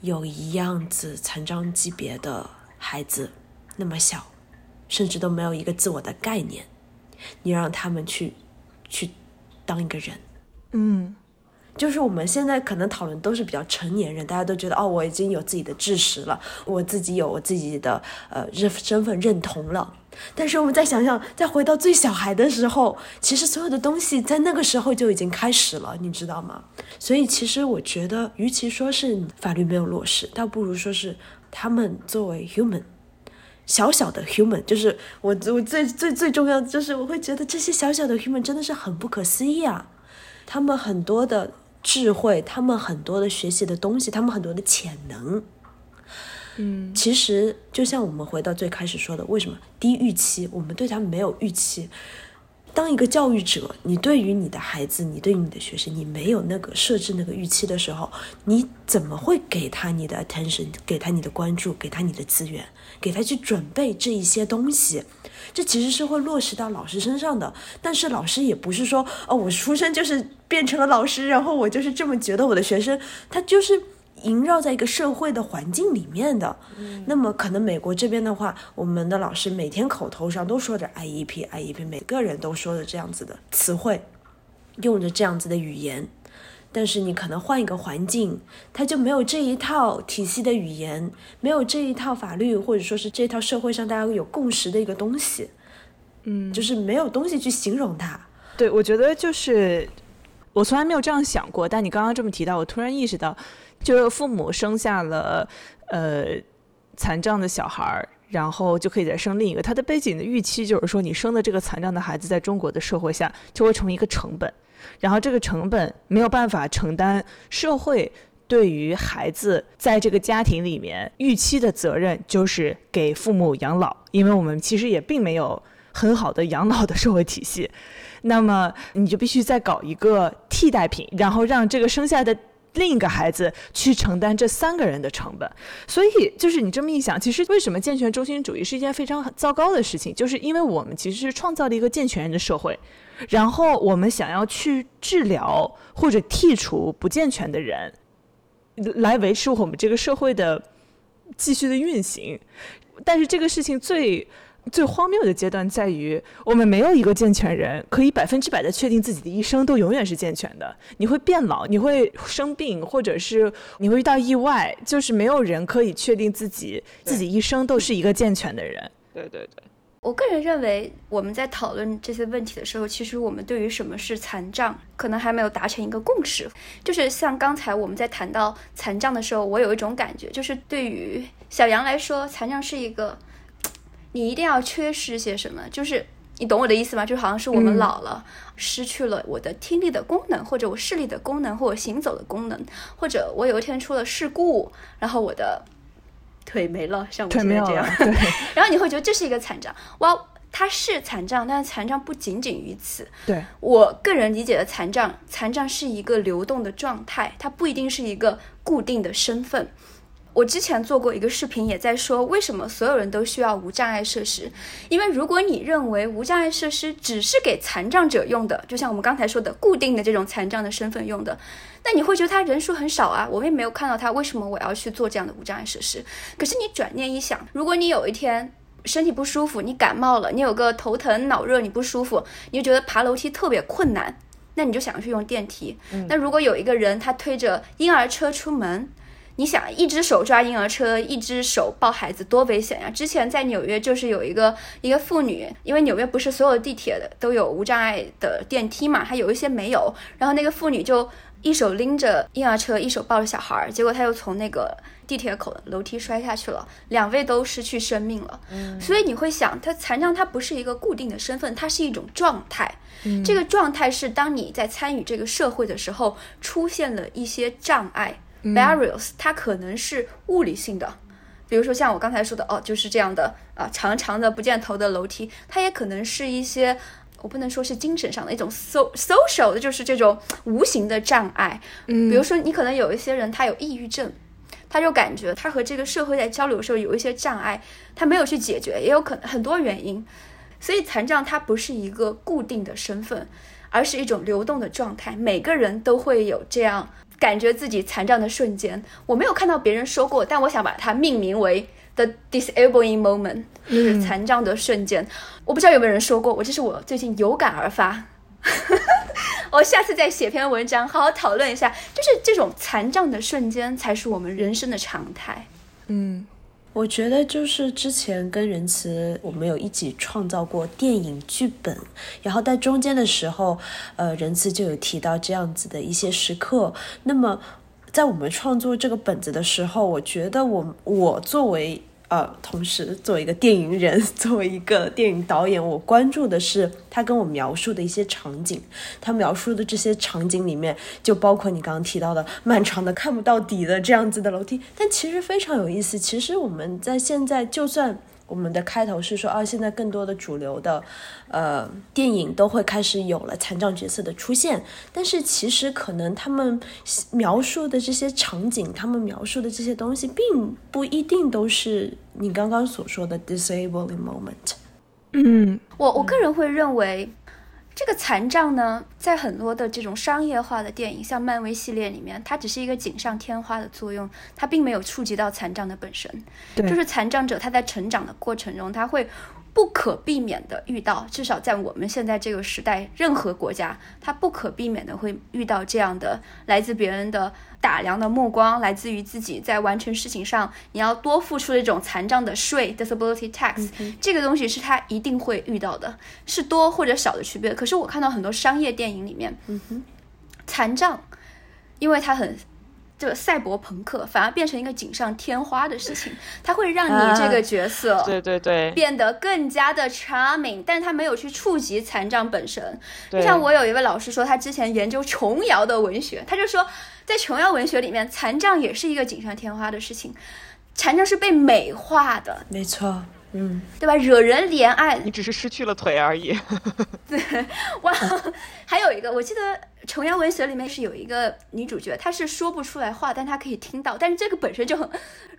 有一样子残障级别的孩子那么小，甚至都没有一个自我的概念，你让他们去去当一个人。嗯，就是我们现在可能讨论都是比较成年人，大家都觉得哦，我已经有自己的知识了，我自己有我自己的呃认身份认同了。但是我们再想想，再回到最小孩的时候，其实所有的东西在那个时候就已经开始了，你知道吗？所以其实我觉得，与其说是法律没有落实，倒不如说是他们作为 human。小小的 human，就是我我最最最重要的就是我会觉得这些小小的 human 真的是很不可思议啊！他们很多的智慧，他们很多的学习的东西，他们很多的潜能。嗯，其实就像我们回到最开始说的，为什么低预期？我们对他们没有预期。当一个教育者，你对于你的孩子，你对于你的学生，你没有那个设置那个预期的时候，你怎么会给他你的 attention，给他你的关注，给他你的资源，给他去准备这一些东西？这其实是会落实到老师身上的。但是老师也不是说，哦，我出生就是变成了老师，然后我就是这么觉得我的学生，他就是。萦绕在一个社会的环境里面的，那么可能美国这边的话，我们的老师每天口头上都说着 IEP IEP，每个人都说着这样子的词汇，用着这样子的语言，但是你可能换一个环境，它就没有这一套体系的语言，没有这一套法律，或者说是这套社会上大家有共识的一个东西，嗯，就是没有东西去形容它。对，我觉得就是我从来没有这样想过，但你刚刚这么提到，我突然意识到，就是父母生下了呃残障的小孩儿，然后就可以再生另一个，他的背景的预期就是说，你生的这个残障的孩子在中国的社会下就会成为一个成本，然后这个成本没有办法承担社会。对于孩子在这个家庭里面预期的责任，就是给父母养老，因为我们其实也并没有很好的养老的社会体系，那么你就必须再搞一个替代品，然后让这个生下的另一个孩子去承担这三个人的成本。所以，就是你这么一想，其实为什么健全中心主义是一件非常糟糕的事情？就是因为我们其实是创造了一个健全人的社会，然后我们想要去治疗或者剔除不健全的人，来维持我们这个社会的继续的运行。但是这个事情最最荒谬的阶段在于，我们没有一个健全人可以百分之百的确定自己的一生都永远是健全的。你会变老，你会生病，或者是你会遇到意外，就是没有人可以确定自己自己一生都是一个健全的人。对对对，我个人认为，我们在讨论这些问题的时候，其实我们对于什么是残障，可能还没有达成一个共识。就是像刚才我们在谈到残障的时候，我有一种感觉，就是对于小杨来说，残障是一个你一定要缺失些什么，就是你懂我的意思吗？就好像是我们老了，失去了我的听力的功能，或者我视力的功能，或者行走的功能，或者我有一天出了事故，然后我的腿没了，像我现在这样，[laughs] 然后你会觉得这是一个残障。哇，它是残障，但是残障不仅仅于此。对我个人理解的残障，残障是一个流动的状态，它不一定是一个固定的身份。我之前做过一个视频，也在说为什么所有人都需要无障碍设施。因为如果你认为无障碍设施只是给残障者用的，就像我们刚才说的固定的这种残障的身份用的，那你会觉得他人数很少啊。我也没有看到他，为什么我要去做这样的无障碍设施？可是你转念一想，如果你有一天身体不舒服，你感冒了，你有个头疼脑热，你不舒服，你就觉得爬楼梯特别困难，那你就想去用电梯。那如果有一个人他推着婴儿车出门，你想一只手抓婴儿车，一只手抱孩子，多危险呀！之前在纽约就是有一个一个妇女，因为纽约不是所有地铁的都有无障碍的电梯嘛，它有一些没有。然后那个妇女就一手拎着婴儿车，一手抱着小孩儿，结果她又从那个地铁口的楼梯摔下去了，两位都失去生命了。嗯，所以你会想，她残障它不是一个固定的身份，它是一种状态。嗯，这个状态是当你在参与这个社会的时候，出现了一些障碍。Barriers，它可能是物理性的，比如说像我刚才说的，哦，就是这样的啊，长长的不见头的楼梯，它也可能是一些，我不能说是精神上的一种 so social 的，就是这种无形的障碍。嗯，比如说你可能有一些人他有抑郁症，他就感觉他和这个社会在交流的时候有一些障碍，他没有去解决，也有可能很多原因。所以残障它不是一个固定的身份，而是一种流动的状态，每个人都会有这样。感觉自己残障的瞬间，我没有看到别人说过，但我想把它命名为 the disabling moment，就是残障的瞬间。我不知道有没有人说过，我这是我最近有感而发。[laughs] 我下次再写篇文章，好好讨论一下，就是这种残障的瞬间才是我们人生的常态。嗯。我觉得就是之前跟仁慈，我们有一起创造过电影剧本，然后在中间的时候，呃，仁慈就有提到这样子的一些时刻。那么，在我们创作这个本子的时候，我觉得我我作为。呃，同时作为一个电影人，[laughs] 作为一个电影导演，我关注的是他跟我描述的一些场景。他描述的这些场景里面，就包括你刚刚提到的漫长的看不到底的这样子的楼梯。但其实非常有意思。其实我们在现在就算。我们的开头是说啊，现在更多的主流的，呃，电影都会开始有了残障角色的出现，但是其实可能他们描述的这些场景，他们描述的这些东西，并不一定都是你刚刚所说的 disabling moment。嗯，我我个人会认为。这个残障呢，在很多的这种商业化的电影，像漫威系列里面，它只是一个锦上添花的作用，它并没有触及到残障的本身。对，就是残障者他在成长的过程中，他会。不可避免的遇到，至少在我们现在这个时代，任何国家，它不可避免的会遇到这样的来自别人的打量的目光，来自于自己在完成事情上你要多付出的一种残障的税 （disability tax）。这个东西是他一定会遇到的，是多或者少的区别。可是我看到很多商业电影里面，嗯残障，因为他很。这个赛博朋克反而变成一个锦上添花的事情，它会让你这个角色对对对变得更加的 charming，但是他没有去触及残障本身。就像我有一位老师说，他之前研究琼瑶的文学，他就说，在琼瑶文学里面，残障也是一个锦上添花的事情，残障是被美化的，没错。嗯，对吧？惹人怜爱，你只是失去了腿而已。[laughs] 对，哇，还有一个，我记得琼瑶文学里面是有一个女主角，她是说不出来话，但她可以听到，但是这个本身就很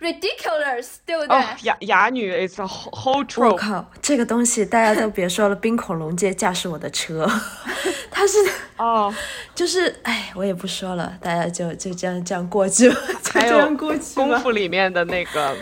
ridiculous，对不对？哑哑女，it's a whole trope。我靠，这个东西大家都别说了，[laughs] 冰恐龙界驾驶我的车，[laughs] 她是哦，就是哎，我也不说了，大家就就这样这样过去，还有功夫里面的那个。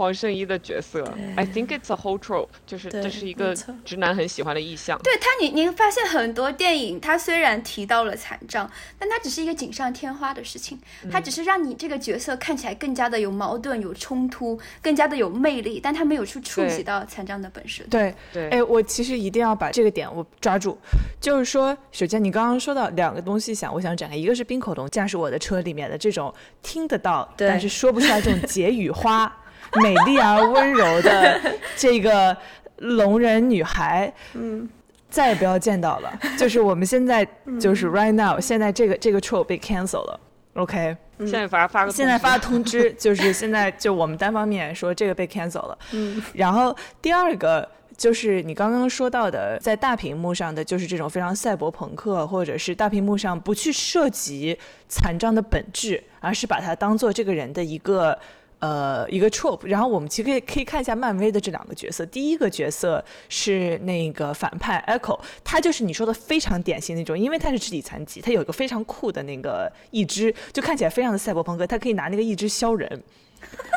黄圣依的角色，I think it's a whole trope，就是这是一个直男很喜欢的意象。对他，你您发现很多电影，它虽然提到了残障，但它只是一个锦上添花的事情，它只是让你这个角色看起来更加的有矛盾、有冲突，更加的有魅力，但他没有去触及到残障的本身。对对，哎，我其实一定要把这个点我抓住，就是说，首先你刚刚说到两个东西，想我想展开，一个是冰口龙驾驶我的车里面的这种听得到，但是说不出来这种解语花。[laughs] 美丽而温柔的这个聋人女孩，嗯，再也不要见到了。就是我们现在就是 right now，现在这个这个 trope 被 cancel 了，OK。现在发发个现在发通知，[laughs] 就是现在就我们单方面说这个被 cancel 了。嗯，然后第二个就是你刚刚说到的，在大屏幕上的就是这种非常赛博朋克，或者是大屏幕上不去涉及残障的本质，而是把它当做这个人的一个。呃，一个 trope，然后我们其实可以可以看一下漫威的这两个角色。第一个角色是那个反派 Echo，他就是你说的非常典型那种，因为他是肢体残疾，他有一个非常酷的那个义肢，就看起来非常的赛博朋克，他可以拿那个义肢削人。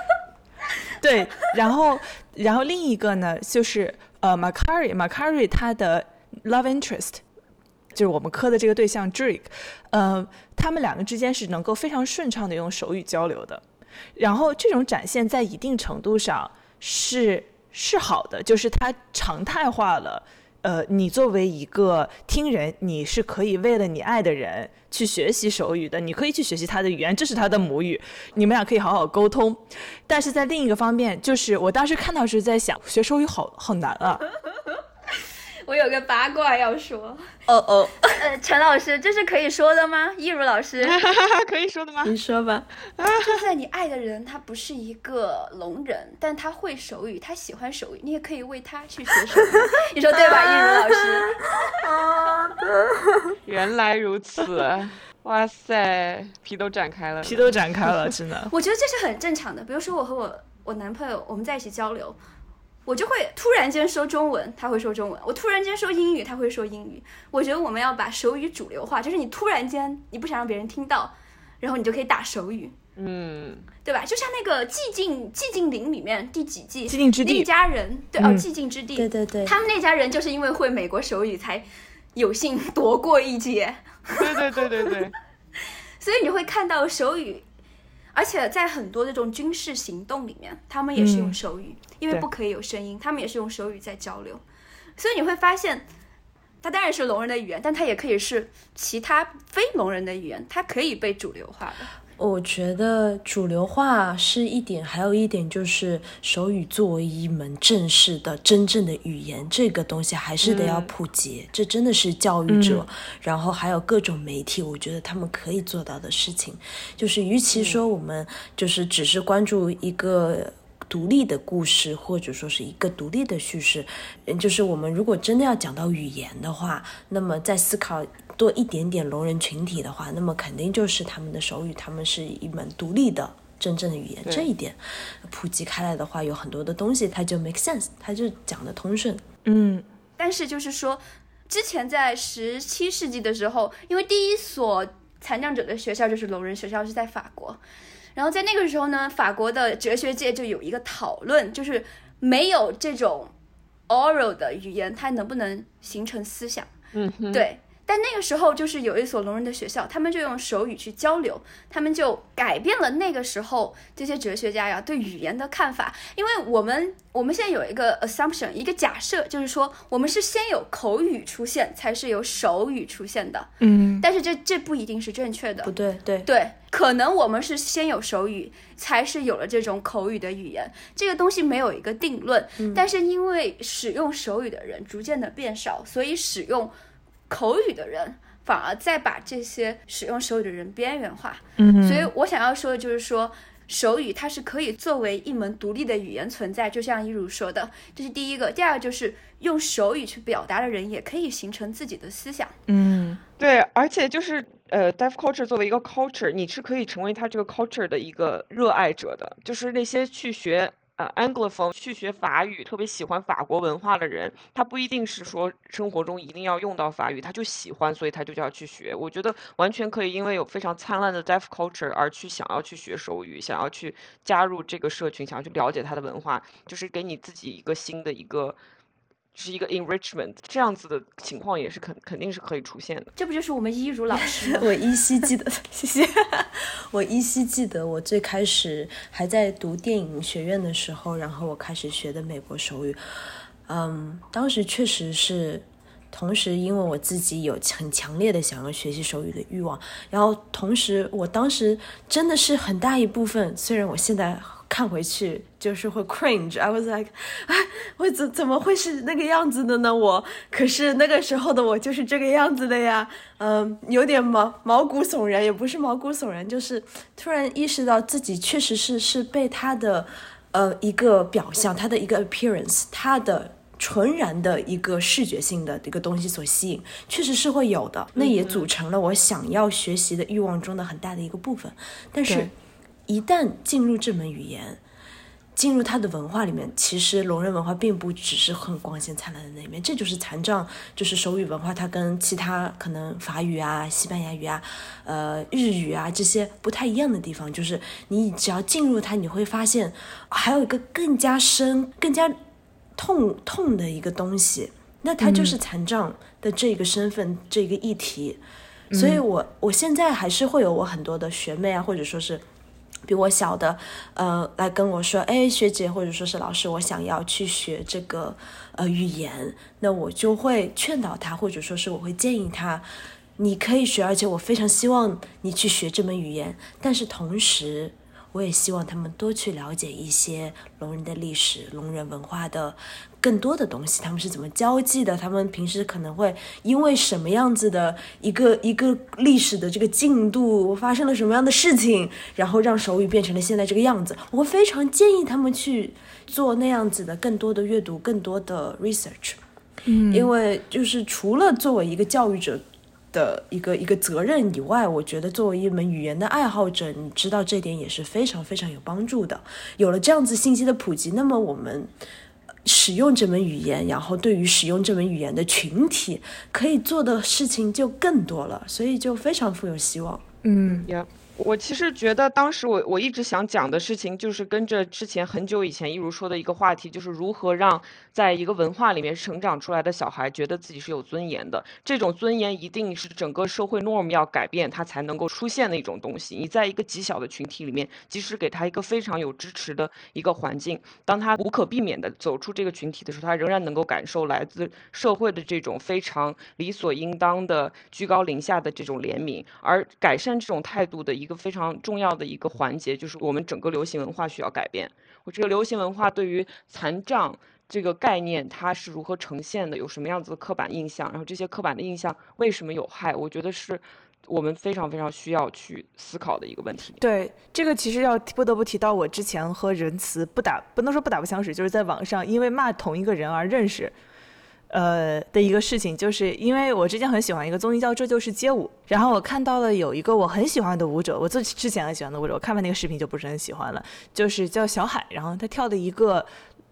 [laughs] 对，然后然后另一个呢，就是呃 Macari，Macari 他的 love interest 就是我们磕的这个对象 Drake，呃，他们两个之间是能够非常顺畅的用手语交流的。然后这种展现在一定程度上是是好的，就是它常态化了。呃，你作为一个听人，你是可以为了你爱的人去学习手语的，你可以去学习他的语言，这是他的母语，你们俩可以好好沟通。但是在另一个方面，就是我当时看到是在想，学手语好好难啊。我有个八卦要说，哦哦，呃，陈老师，这是可以说的吗？易如老师，[laughs] 可以说的吗？你说吧。[laughs] 就算你爱的人他不是一个聋人，但他会手语，他喜欢手语，你也可以为他去学手语，你说对吧，易如老师？[laughs] 啊，原来如此，哇塞，皮都展开了，皮都展开了，真的。我觉得这是很正常的。比如说我和我我男朋友我们在一起交流。我就会突然间说中文，他会说中文；我突然间说英语，他会说英语。我觉得我们要把手语主流化，就是你突然间你不想让别人听到，然后你就可以打手语，嗯，对吧？就像那个寂静寂静岭里面第几季，寂静之地。那家人，对哦，寂静之地，对对对，他们那家人就是因为会美国手语才有幸躲过一劫，对对对对对，[laughs] 所以你会看到手语。而且在很多这种军事行动里面，他们也是用手语，因为不可以有声音，他们也是用手语在交流。所以你会发现，它当然是聋人的语言，但它也可以是其他非聋人的语言，它可以被主流化的。我觉得主流化是一点，还有一点就是手语作为一门正式的、真正的语言，这个东西还是得要普及。这真的是教育者，然后还有各种媒体，我觉得他们可以做到的事情。就是与其说我们就是只是关注一个独立的故事，或者说是一个独立的叙事，就是我们如果真的要讲到语言的话，那么在思考。多一点点聋人群体的话，那么肯定就是他们的手语，他们是一门独立的真正的语言。这一点普及开来的话，有很多的东西它就 make sense，它就讲得通顺。嗯，但是就是说，之前在十七世纪的时候，因为第一所残障者的学校就是聋人学校是在法国，然后在那个时候呢，法国的哲学界就有一个讨论，就是没有这种 oral 的语言，它能不能形成思想？嗯，对。但那个时候，就是有一所聋人的学校，他们就用手语去交流，他们就改变了那个时候这些哲学家呀对语言的看法。因为我们我们现在有一个 assumption，一个假设，就是说我们是先有口语出现，才是有手语出现的。嗯，但是这这不一定是正确的。不对，对对，可能我们是先有手语，才是有了这种口语的语言。这个东西没有一个定论。但是因为使用手语的人逐渐的变少，所以使用。口语的人反而在把这些使用手语的人边缘化，嗯，所以我想要说的就是说，手语它是可以作为一门独立的语言存在，就像一如说的，这是第一个。第二个就是用手语去表达的人也可以形成自己的思想，嗯，对，而且就是呃，deaf culture 作为一个 culture，你是可以成为他这个 culture 的一个热爱者的，就是那些去学。，Anglophone 去学法语，特别喜欢法国文化的人，他不一定是说生活中一定要用到法语，他就喜欢，所以他就要去学。我觉得完全可以，因为有非常灿烂的 deaf culture 而去想要去学手语，想要去加入这个社群，想要去了解他的文化，就是给你自己一个新的一个。是一个 enrichment，这样子的情况也是肯肯定是可以出现的。这不就是我们一如老师？[laughs] 我依稀记得，[laughs] 谢谢。我依稀记得，我最开始还在读电影学院的时候，然后我开始学的美国手语。嗯，当时确实是，同时因为我自己有很强烈的想要学习手语的欲望，然后同时我当时真的是很大一部分，虽然我现在。看回去就是会 cringe。I was like，哎，我怎怎么会是那个样子的呢？我可是那个时候的我就是这个样子的呀。嗯，有点毛毛骨悚然，也不是毛骨悚然，就是突然意识到自己确实是是被他的呃一个表象，他的一个 appearance，他的。纯然的一个视觉性的一个东西所吸引，确实是会有的。那也组成了我想要学习的欲望中的很大的一个部分。但是，一旦进入这门语言，进入它的文化里面，其实聋人文化并不只是很光鲜灿烂的那一面。这就是残障，就是手语文化，它跟其他可能法语啊、西班牙语啊、呃日语啊这些不太一样的地方。就是你只要进入它，你会发现还有一个更加深、更加。痛痛的一个东西，那它就是残障的这个身份这个议题，所以我我现在还是会有我很多的学妹啊，或者说是比我小的，呃，来跟我说，哎，学姐或者说是老师，我想要去学这个呃语言，那我就会劝导他，或者说是我会建议他，你可以学，而且我非常希望你去学这门语言，但是同时。我也希望他们多去了解一些聋人的历史、聋人文化的更多的东西。他们是怎么交际的？他们平时可能会因为什么样子的一个一个历史的这个进度，发生了什么样的事情，然后让手语变成了现在这个样子？我会非常建议他们去做那样子的更多的阅读、更多的 research。嗯，因为就是除了作为一个教育者。的一个一个责任以外，我觉得作为一门语言的爱好者，你知道这点也是非常非常有帮助的。有了这样子信息的普及，那么我们使用这门语言，然后对于使用这门语言的群体，可以做的事情就更多了，所以就非常富有希望。嗯，呀。我其实觉得，当时我我一直想讲的事情，就是跟着之前很久以前一如说的一个话题，就是如何让在一个文化里面成长出来的小孩觉得自己是有尊严的。这种尊严一定是整个社会 norm 要改变，它才能够出现的一种东西。你在一个极小的群体里面，即使给他一个非常有支持的一个环境，当他无可避免的走出这个群体的时候，他仍然能够感受来自社会的这种非常理所应当的居高临下的这种怜悯，而改善这种态度的。一个非常重要的一个环节，就是我们整个流行文化需要改变。我这个流行文化对于残障这个概念，它是如何呈现的？有什么样子的刻板印象？然后这些刻板的印象为什么有害？我觉得是我们非常非常需要去思考的一个问题。对，这个其实要不得不提到我之前和仁慈不打，不能说不打不相识，就是在网上因为骂同一个人而认识。呃的一个事情，就是因为我之前很喜欢一个综艺叫《这就是街舞》，然后我看到了有一个我很喜欢的舞者，我自之前很喜欢的舞者，我看完那个视频就不是很喜欢了，就是叫小海，然后他跳的一个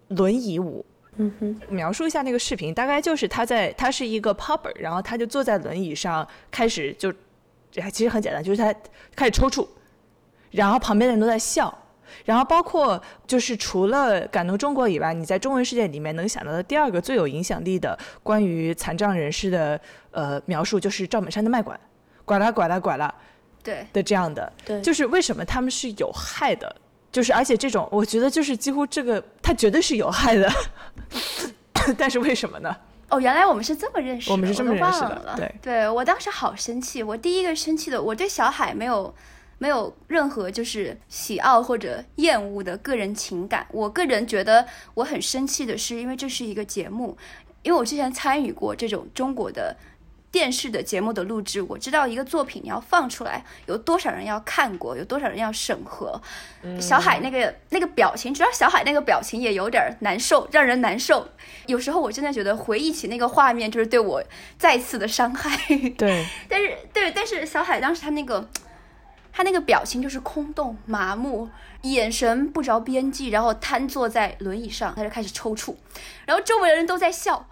轮椅舞。嗯哼，描述一下那个视频，大概就是他在他是一个 popper，然后他就坐在轮椅上，开始就，其实很简单，就是他开始抽搐，然后旁边的人都在笑。然后包括就是除了感动中国以外，你在中文世界里面能想到的第二个最有影响力的关于残障人士的呃描述，就是赵本山的卖拐，拐啦拐啦拐啦，对的这样的，对，就是为什么他们是有害的，就是而且这种我觉得就是几乎这个他绝对是有害的，[coughs] 但是为什么呢？哦，原来我们是这么认识，我们是这么认识的，对，对我当时好生气，我第一个生气的，我对小海没有。没有任何就是喜好或者厌恶的个人情感。我个人觉得我很生气的是，因为这是一个节目，因为我之前参与过这种中国的电视的节目的录制，我知道一个作品你要放出来，有多少人要看过，有多少人要审核。小海那个那个表情，主要小海那个表情也有点难受，让人难受。有时候我真的觉得回忆起那个画面，就是对我再次的伤害。对，[laughs] 但是对，但是小海当时他那个。他那个表情就是空洞、麻木，眼神不着边际，然后瘫坐在轮椅上，他就开始抽搐，然后周围的人都在笑。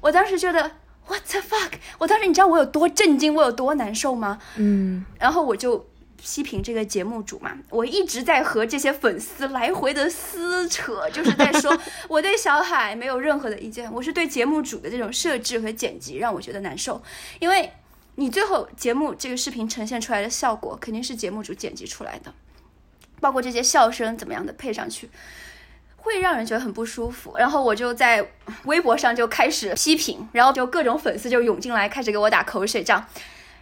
我当时觉得 What the fuck！我当时你知道我有多震惊，我有多难受吗？嗯。然后我就批评这个节目组嘛，我一直在和这些粉丝来回的撕扯，就是在说 [laughs] 我对小海没有任何的意见，我是对节目组的这种设置和剪辑让我觉得难受，因为。你最后节目这个视频呈现出来的效果，肯定是节目组剪辑出来的，包括这些笑声怎么样的配上去，会让人觉得很不舒服。然后我就在微博上就开始批评，然后就各种粉丝就涌进来，开始给我打口水仗。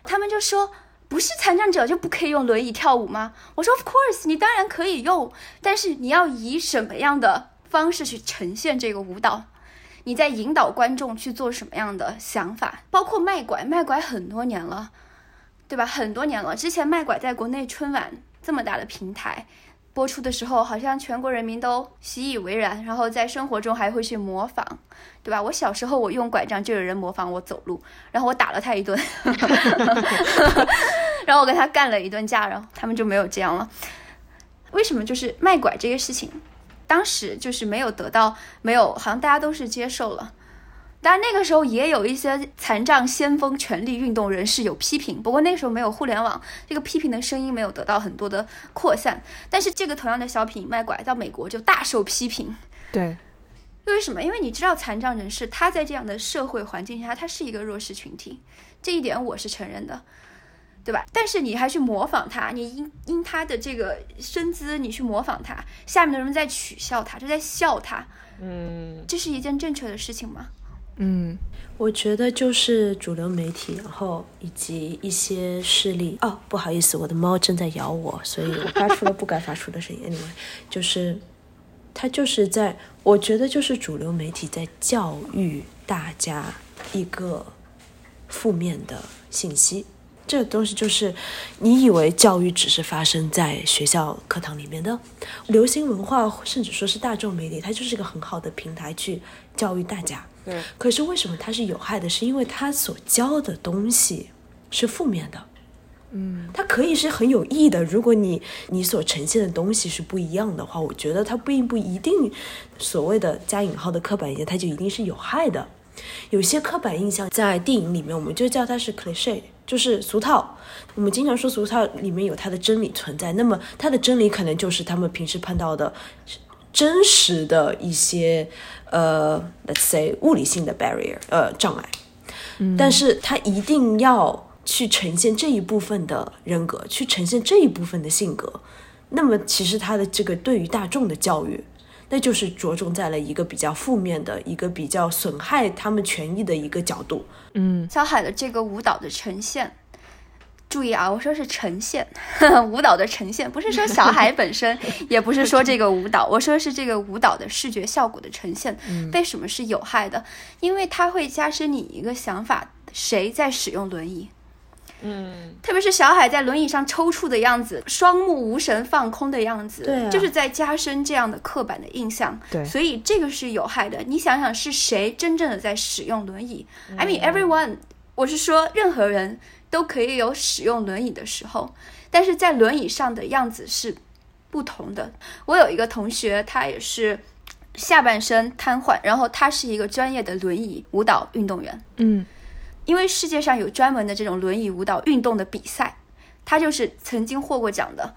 他们就说不是残障者就不可以用轮椅跳舞吗？我说 Of course，你当然可以用，但是你要以什么样的方式去呈现这个舞蹈？你在引导观众去做什么样的想法？包括卖拐，卖拐很多年了，对吧？很多年了，之前卖拐在国内春晚这么大的平台。播出的时候，好像全国人民都习以为然，然后在生活中还会去模仿，对吧？我小时候我用拐杖，就有人模仿我走路，然后我打了他一顿，[laughs] 然后我跟他干了一顿架，然后他们就没有这样了。为什么？就是卖拐这个事情，当时就是没有得到，没有，好像大家都是接受了。当然，那个时候也有一些残障先锋、权力运动人士有批评，不过那个时候没有互联网，这个批评的声音没有得到很多的扩散。但是这个同样的小品卖拐到美国就大受批评。对，为什么？因为你知道残障人士他在这样的社会环境下，他是一个弱势群体，这一点我是承认的，对吧？但是你还去模仿他，你因因他的这个身姿，你去模仿他，下面的人在取笑他，就在笑他，嗯，这是一件正确的事情吗？嗯，我觉得就是主流媒体，然后以及一些势力。哦，不好意思，我的猫正在咬我，所以我发出了不该发出的声音。Anyway，就是它就是在，我觉得就是主流媒体在教育大家一个负面的信息。这个东西就是你以为教育只是发生在学校课堂里面的，流行文化甚至说是大众媒体，它就是一个很好的平台去教育大家。对。可是为什么它是有害的？是因为它所教的东西是负面的。嗯。它可以是很有益的，如果你你所呈现的东西是不一样的话，我觉得它并不一定所谓的加引号的刻板印象，它就一定是有害的。有些刻板印象在电影里面，我们就叫它是 cliche。就是俗套，我们经常说俗套里面有它的真理存在。那么它的真理可能就是他们平时碰到的真实的一些呃，let's say 物理性的 barrier，呃障碍。但是它一定要去呈现这一部分的人格，去呈现这一部分的性格。那么其实他的这个对于大众的教育，那就是着重在了一个比较负面的一个比较损害他们权益的一个角度。嗯，小海的这个舞蹈的呈现，注意啊，我说是呈现 [laughs] 舞蹈的呈现，不是说小海 [laughs] 本身，也不是说这个舞蹈，我说是这个舞蹈的视觉效果的呈现，为什么是有害的？因为它会加深你一个想法：谁在使用轮椅？嗯，特别是小海在轮椅上抽搐的样子，双目无神、放空的样子，对啊就是在加深这样的刻板的印象。对所以这个是有害的。你想想，是谁真正的在使用轮椅？I mean everyone，我是说任何人都可以有使用轮椅的时候，但是在轮椅上的样子是不同的。我有一个同学，他也是下半身瘫痪，然后他是一个专业的轮椅舞蹈运动员。嗯，因为世界上有专门的这种轮椅舞蹈运动的比赛，他就是曾经获过奖的。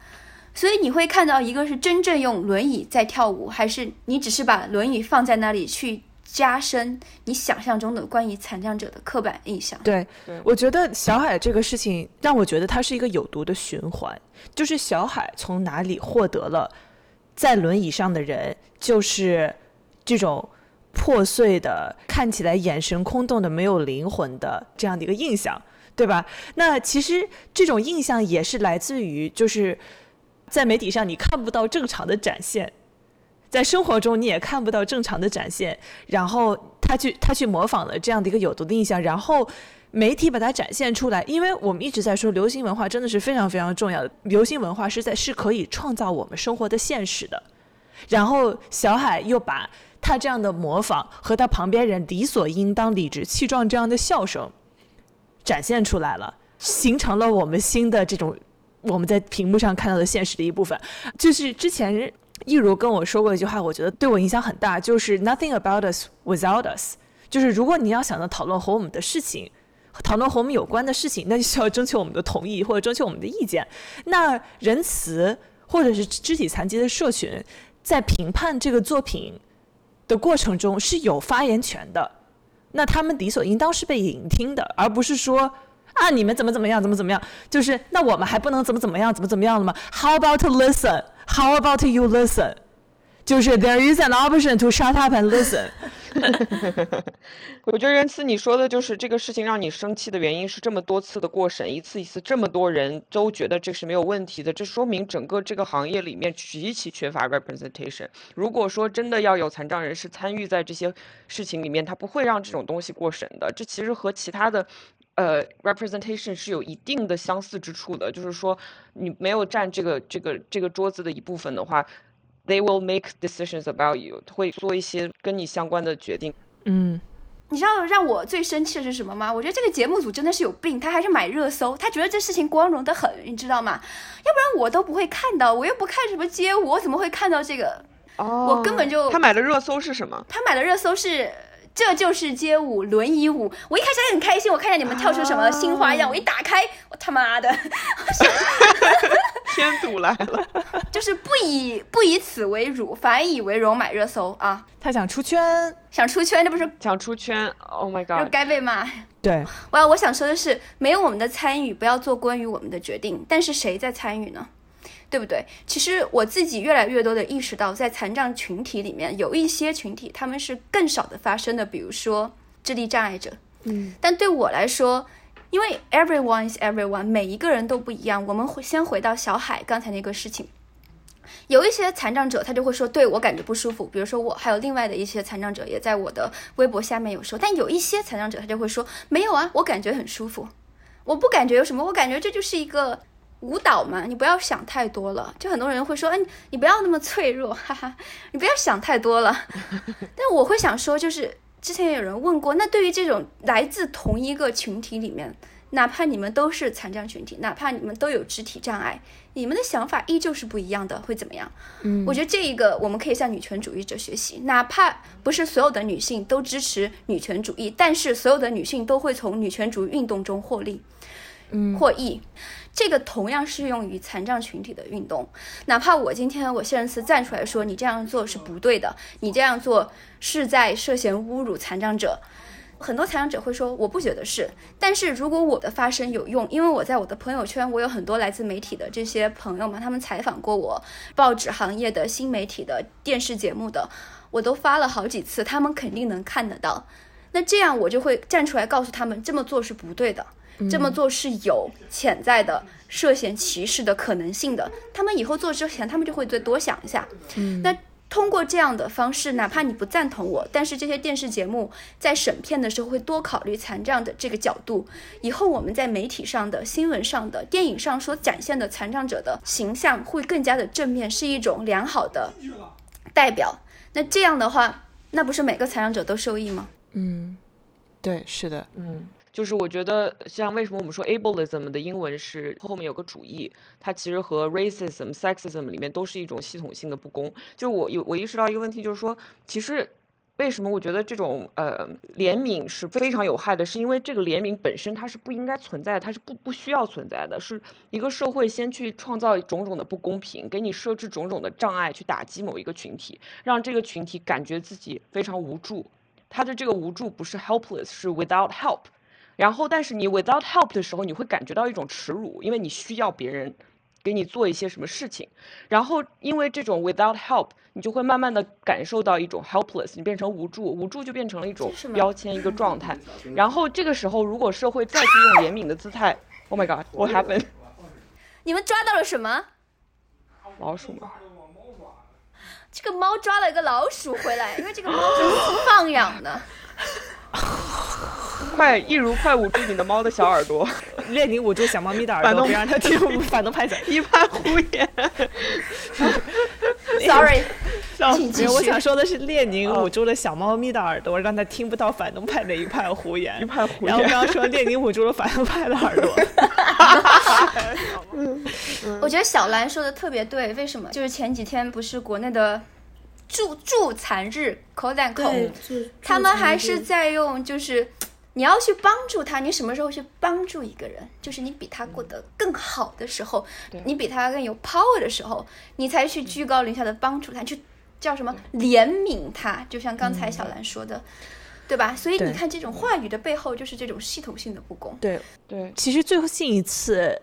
所以你会看到，一个是真正用轮椅在跳舞，还是你只是把轮椅放在那里去加深你想象中的关于残障者的刻板印象？对对，我觉得小海这个事情让我觉得它是一个有毒的循环，就是小海从哪里获得了在轮椅上的人就是这种破碎的、看起来眼神空洞的、没有灵魂的这样的一个印象，对吧？那其实这种印象也是来自于就是在媒体上你看不到正常的展现。在生活中你也看不到正常的展现，然后他去他去模仿了这样的一个有毒的印象，然后媒体把它展现出来。因为我们一直在说流行文化真的是非常非常重要的，流行文化是在是可以创造我们生活的现实的。然后小海又把他这样的模仿和他旁边人理所应当、理直气壮这样的笑声展现出来了，形成了我们新的这种我们在屏幕上看到的现实的一部分。就是之前一如跟我说过一句话，我觉得对我影响很大，就是 “nothing about us without us”。就是如果你要想要讨论和我们的事情，讨论和我们有关的事情，那就需要征求我们的同意或者征求我们的意见。那仁慈或者是肢体残疾的社群，在评判这个作品的过程中是有发言权的。那他们理所应当是被聆听的，而不是说啊你们怎么怎么样，怎么怎么样，就是那我们还不能怎么怎么样，怎么怎么样了吗？How about listen? How about you listen? 就是 there is an option to shut up and listen，[laughs] [laughs] 我觉得仁慈你说的就是这个事情让你生气的原因是这么多次的过审，一次一次，这么多人都觉得这是没有问题的，这说明整个这个行业里面极其缺乏 representation。如果说真的要有残障人士参与在这些事情里面，他不会让这种东西过审的。这其实和其他的。呃，representation 是有一定的相似之处的，就是说你没有占这个这个这个桌子的一部分的话，they will make decisions about you，会做一些跟你相关的决定。嗯，你知道让我最生气的是什么吗？我觉得这个节目组真的是有病，他还是买热搜，他觉得这事情光荣的很，你知道吗？要不然我都不会看到，我又不看什么街舞，我怎么会看到这个？哦，我根本就他买的热搜是什么？他买的热搜是。这就是街舞轮椅舞，我一开始还很开心，我看见你们跳出什么新花样，我一打开，我他妈的，[laughs] 天堵来了，就是不以不以此为辱，反以为荣买热搜啊！他想出圈，想出圈，这不是想出圈？Oh my god，该被骂。对，我要我想说的是，没有我们的参与，不要做关于我们的决定。但是谁在参与呢？对不对？其实我自己越来越多的意识到，在残障群体里面，有一些群体他们是更少的发生的，比如说智力障碍者。嗯，但对我来说，因为 everyone is everyone，每一个人都不一样。我们会先回到小海刚才那个事情，有一些残障者他就会说，对我感觉不舒服。比如说我，还有另外的一些残障者也在我的微博下面有说，但有一些残障者他就会说，没有啊，我感觉很舒服，我不感觉有什么，我感觉这就是一个。舞蹈嘛，你不要想太多了。就很多人会说，哎，你不要那么脆弱，哈哈，你不要想太多了。[laughs] 但我会想说，就是之前有人问过，那对于这种来自同一个群体里面，哪怕你们都是残障群体，哪怕你们都有肢体障碍，你们的想法依旧是不一样的，会怎么样？嗯，我觉得这一个我们可以向女权主义者学习，哪怕不是所有的女性都支持女权主义，但是所有的女性都会从女权主义运动中获利，嗯，获益。这个同样适用于残障群体的运动，哪怕我今天我谢仁慈站出来说你这样做是不对的，你这样做是在涉嫌侮辱残障者，很多残障者会说我不觉得是，但是如果我的发声有用，因为我在我的朋友圈，我有很多来自媒体的这些朋友们，他们采访过我，报纸行业的新媒体的电视节目的，我都发了好几次，他们肯定能看得到，那这样我就会站出来告诉他们这么做是不对的。这么做是有潜在的涉嫌歧视的可能性的。他们以后做之前，他们就会再多想一下。嗯，那通过这样的方式，哪怕你不赞同我，但是这些电视节目在审片的时候会多考虑残障的这个角度。以后我们在媒体上的新闻上的电影上所展现的残障者的形象会更加的正面，是一种良好的代表。那这样的话，那不是每个残障者都受益吗？嗯，对，是的，嗯。就是我觉得，像为什么我们说 ableism 的英文是后面有个主义，它其实和 racism、sexism 里面都是一种系统性的不公。就我有我意识到一个问题，就是说，其实为什么我觉得这种呃怜悯是非常有害的，是因为这个怜悯本身它是不应该存在的，它是不不需要存在的，是一个社会先去创造种种的不公平，给你设置种种的障碍，去打击某一个群体，让这个群体感觉自己非常无助。他的这个无助不是 helpless，是 without help。然后，但是你 without help 的时候，你会感觉到一种耻辱，因为你需要别人给你做一些什么事情。然后，因为这种 without help，你就会慢慢的感受到一种 helpless，你变成无助，无助就变成了一种标签，一个状态。[laughs] 然后这个时候，如果社会再去用怜悯的姿态，Oh my God，what happened？你们抓到了什么？老鼠吗？这个猫抓了一个老鼠回来，因为这个猫是放养的。[laughs] 快，一如快捂住你的猫的小耳朵，[laughs] 列宁捂住小猫咪的耳朵，别让它听 [laughs] 反动拍子，一派胡言。[laughs] Sorry，请继续。我想说的是，列宁捂住了小猫咪的耳朵，让它听不到反动派的一派胡言，一派胡言。然后刚刚说列宁捂住了反动派的耳朵。我觉得小兰说的特别对，为什么？就是前几天不是国内的。助助残日口胆口，他们还是在用，就是你要去帮助他，你什么时候去帮助一个人？就是你比他过得更好的时候，你比他更有 power 的时候，你才去居高临下的帮助他，去叫什么怜悯他？就像刚才小兰说的，对吧？所以你看，这种话语的背后就是这种系统性的不公。对对，其实最近一次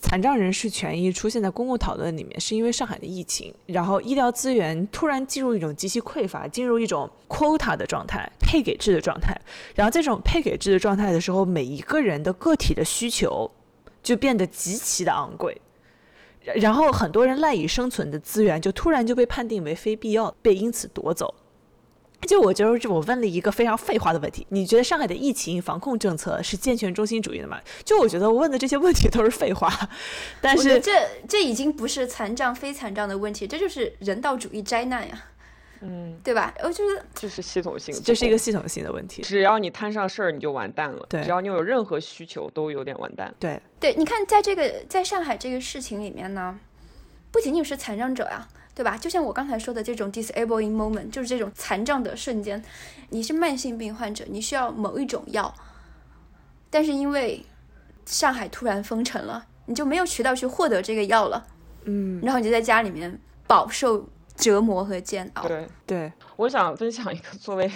残障人士权益出现在公共讨论里面，是因为上海的疫情，然后医疗资源突然进入一种极其匮乏，进入一种 quota 的状态，配给制的状态。然后这种配给制的状态的时候，每一个人的个体的需求就变得极其的昂贵，然后很多人赖以生存的资源就突然就被判定为非必要，被因此夺走。就我觉得，我问了一个非常废话的问题。你觉得上海的疫情防控政策是健全中心主义的吗？就我觉得我问的这些问题都是废话。但是这这已经不是残障非残障的问题，这就是人道主义灾难呀。嗯，对吧？我觉得这是系统性，这是一个系统性的问题。只要你摊上事儿，你就完蛋了。对，只要你有任何需求，都有点完蛋。对对，你看，在这个在上海这个事情里面呢，不仅仅是残障者呀。对吧？就像我刚才说的这种 disabling moment，就是这种残障的瞬间。你是慢性病患者，你需要某一种药，但是因为上海突然封城了，你就没有渠道去获得这个药了。嗯，然后你就在家里面饱受折磨和煎熬。对对，我想分享一个作为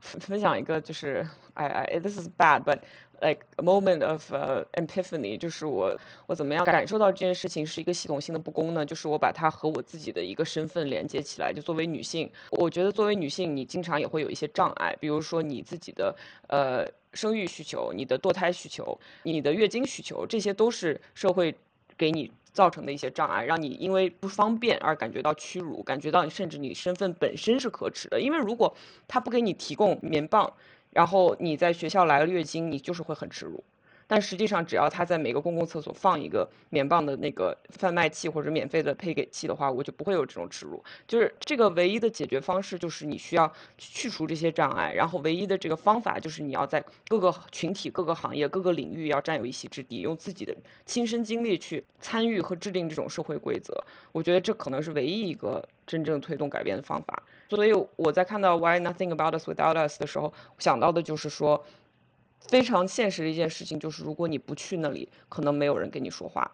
分享一个就是哎哎，this is bad，but。Like a moment of epiphany，就是我我怎么样感受到这件事情是一个系统性的不公呢？就是我把它和我自己的一个身份连接起来。就作为女性，我觉得作为女性，你经常也会有一些障碍，比如说你自己的呃生育需求、你的堕胎需求、你的月经需求，这些都是社会给你造成的一些障碍，让你因为不方便而感觉到屈辱，感觉到你甚至你身份本身是可耻的。因为如果他不给你提供棉棒。然后你在学校来了月经，你就是会很耻辱。但实际上，只要他在每个公共厕所放一个棉棒的那个贩卖器或者免费的配给器的话，我就不会有这种耻辱。就是这个唯一的解决方式，就是你需要去除这些障碍。然后唯一的这个方法，就是你要在各个群体、各个行业、各个领域要占有一席之地，用自己的亲身经历去参与和制定这种社会规则。我觉得这可能是唯一一个真正推动改变的方法。所以我在看到 Why Nothing About Us Without Us 的时候，想到的就是说，非常现实的一件事情就是，如果你不去那里，可能没有人跟你说话。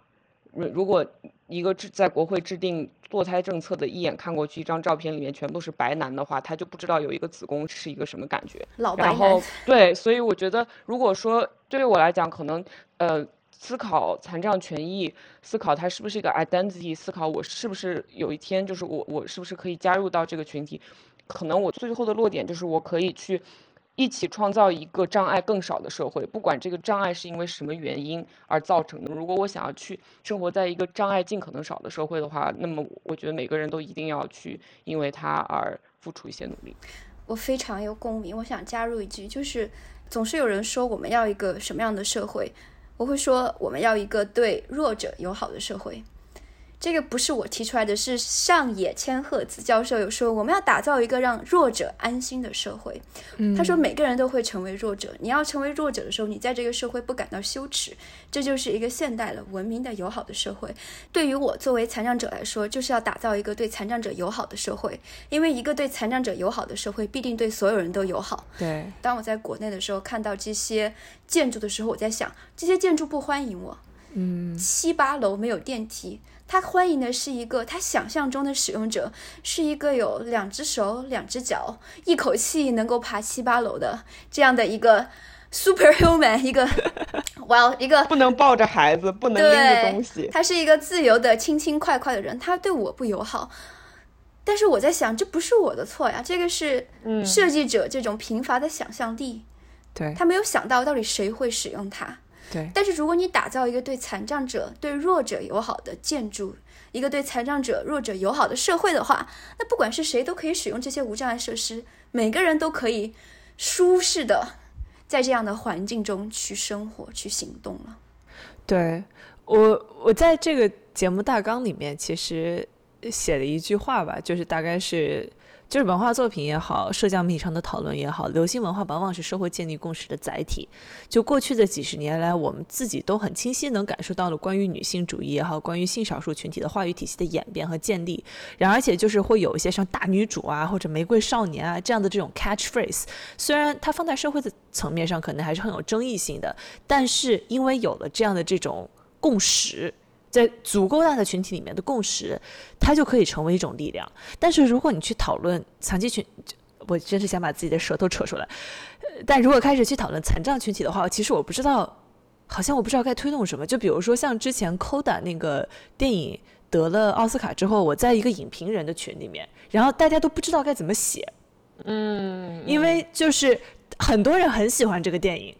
如如果一个制在国会制定堕胎政策的，一眼看过去，一张照片里面全部是白男的话，他就不知道有一个子宫是一个什么感觉。老白男。对，所以我觉得，如果说对于我来讲，可能呃。思考残障权益，思考它是不是一个 identity，思考我是不是有一天就是我我是不是可以加入到这个群体，可能我最后的落点就是我可以去一起创造一个障碍更少的社会，不管这个障碍是因为什么原因而造成的。如果我想要去生活在一个障碍尽可能少的社会的话，那么我觉得每个人都一定要去因为它而付出一些努力。我非常有共鸣，我想加入一句，就是总是有人说我们要一个什么样的社会。我会说，我们要一个对弱者友好的社会。这个不是我提出来的，是上野千鹤子教授有说，我们要打造一个让弱者安心的社会。他说，每个人都会成为弱者，你要成为弱者的时候，你在这个社会不感到羞耻，这就是一个现代的、文明的、友好的社会。对于我作为残障者来说，就是要打造一个对残障者友好的社会，因为一个对残障者友好的社会，必定对所有人都友好。对。当我在国内的时候，看到这些建筑的时候，我在想，这些建筑不欢迎我。嗯。七八楼没有电梯。他欢迎的是一个他想象中的使用者，是一个有两只手、两只脚，一口气能够爬七八楼的这样的一个 [laughs] superhuman，一个，[laughs] well，一个不能抱着孩子，不能拎着东西。他是一个自由的、轻轻快快的人，他对我不友好。但是我在想，这不是我的错呀，这个是设计者这种贫乏的想象力。对，他没有想到到底谁会使用它。对，但是如果你打造一个对残障者、对弱者友好的建筑，一个对残障者、弱者友好的社会的话，那不管是谁都可以使用这些无障碍设施，每个人都可以舒适的在这样的环境中去生活、去行动了。对我，我在这个节目大纲里面其实写了一句话吧，就是大概是。就是文化作品也好，社交媒体上的讨论也好，流行文化往往是社会建立共识的载体。就过去的几十年来，我们自己都很清晰能感受到了关于女性主义也好，关于性少数群体的话语体系的演变和建立。然而且就是会有一些像大女主啊，或者玫瑰少年啊这样的这种 catchphrase，虽然它放在社会的层面上可能还是很有争议性的，但是因为有了这样的这种共识。在足够大的群体里面的共识，它就可以成为一种力量。但是如果你去讨论残疾群，我真是想把自己的舌头扯出来。但如果开始去讨论残障群体的话，其实我不知道好像我不知道该推动什么。就比如说像之前《Coda》那个电影得了奥斯卡之后，我在一个影评人的群里面，然后大家都不知道该怎么写，嗯，因为就是很多人很喜欢这个电影。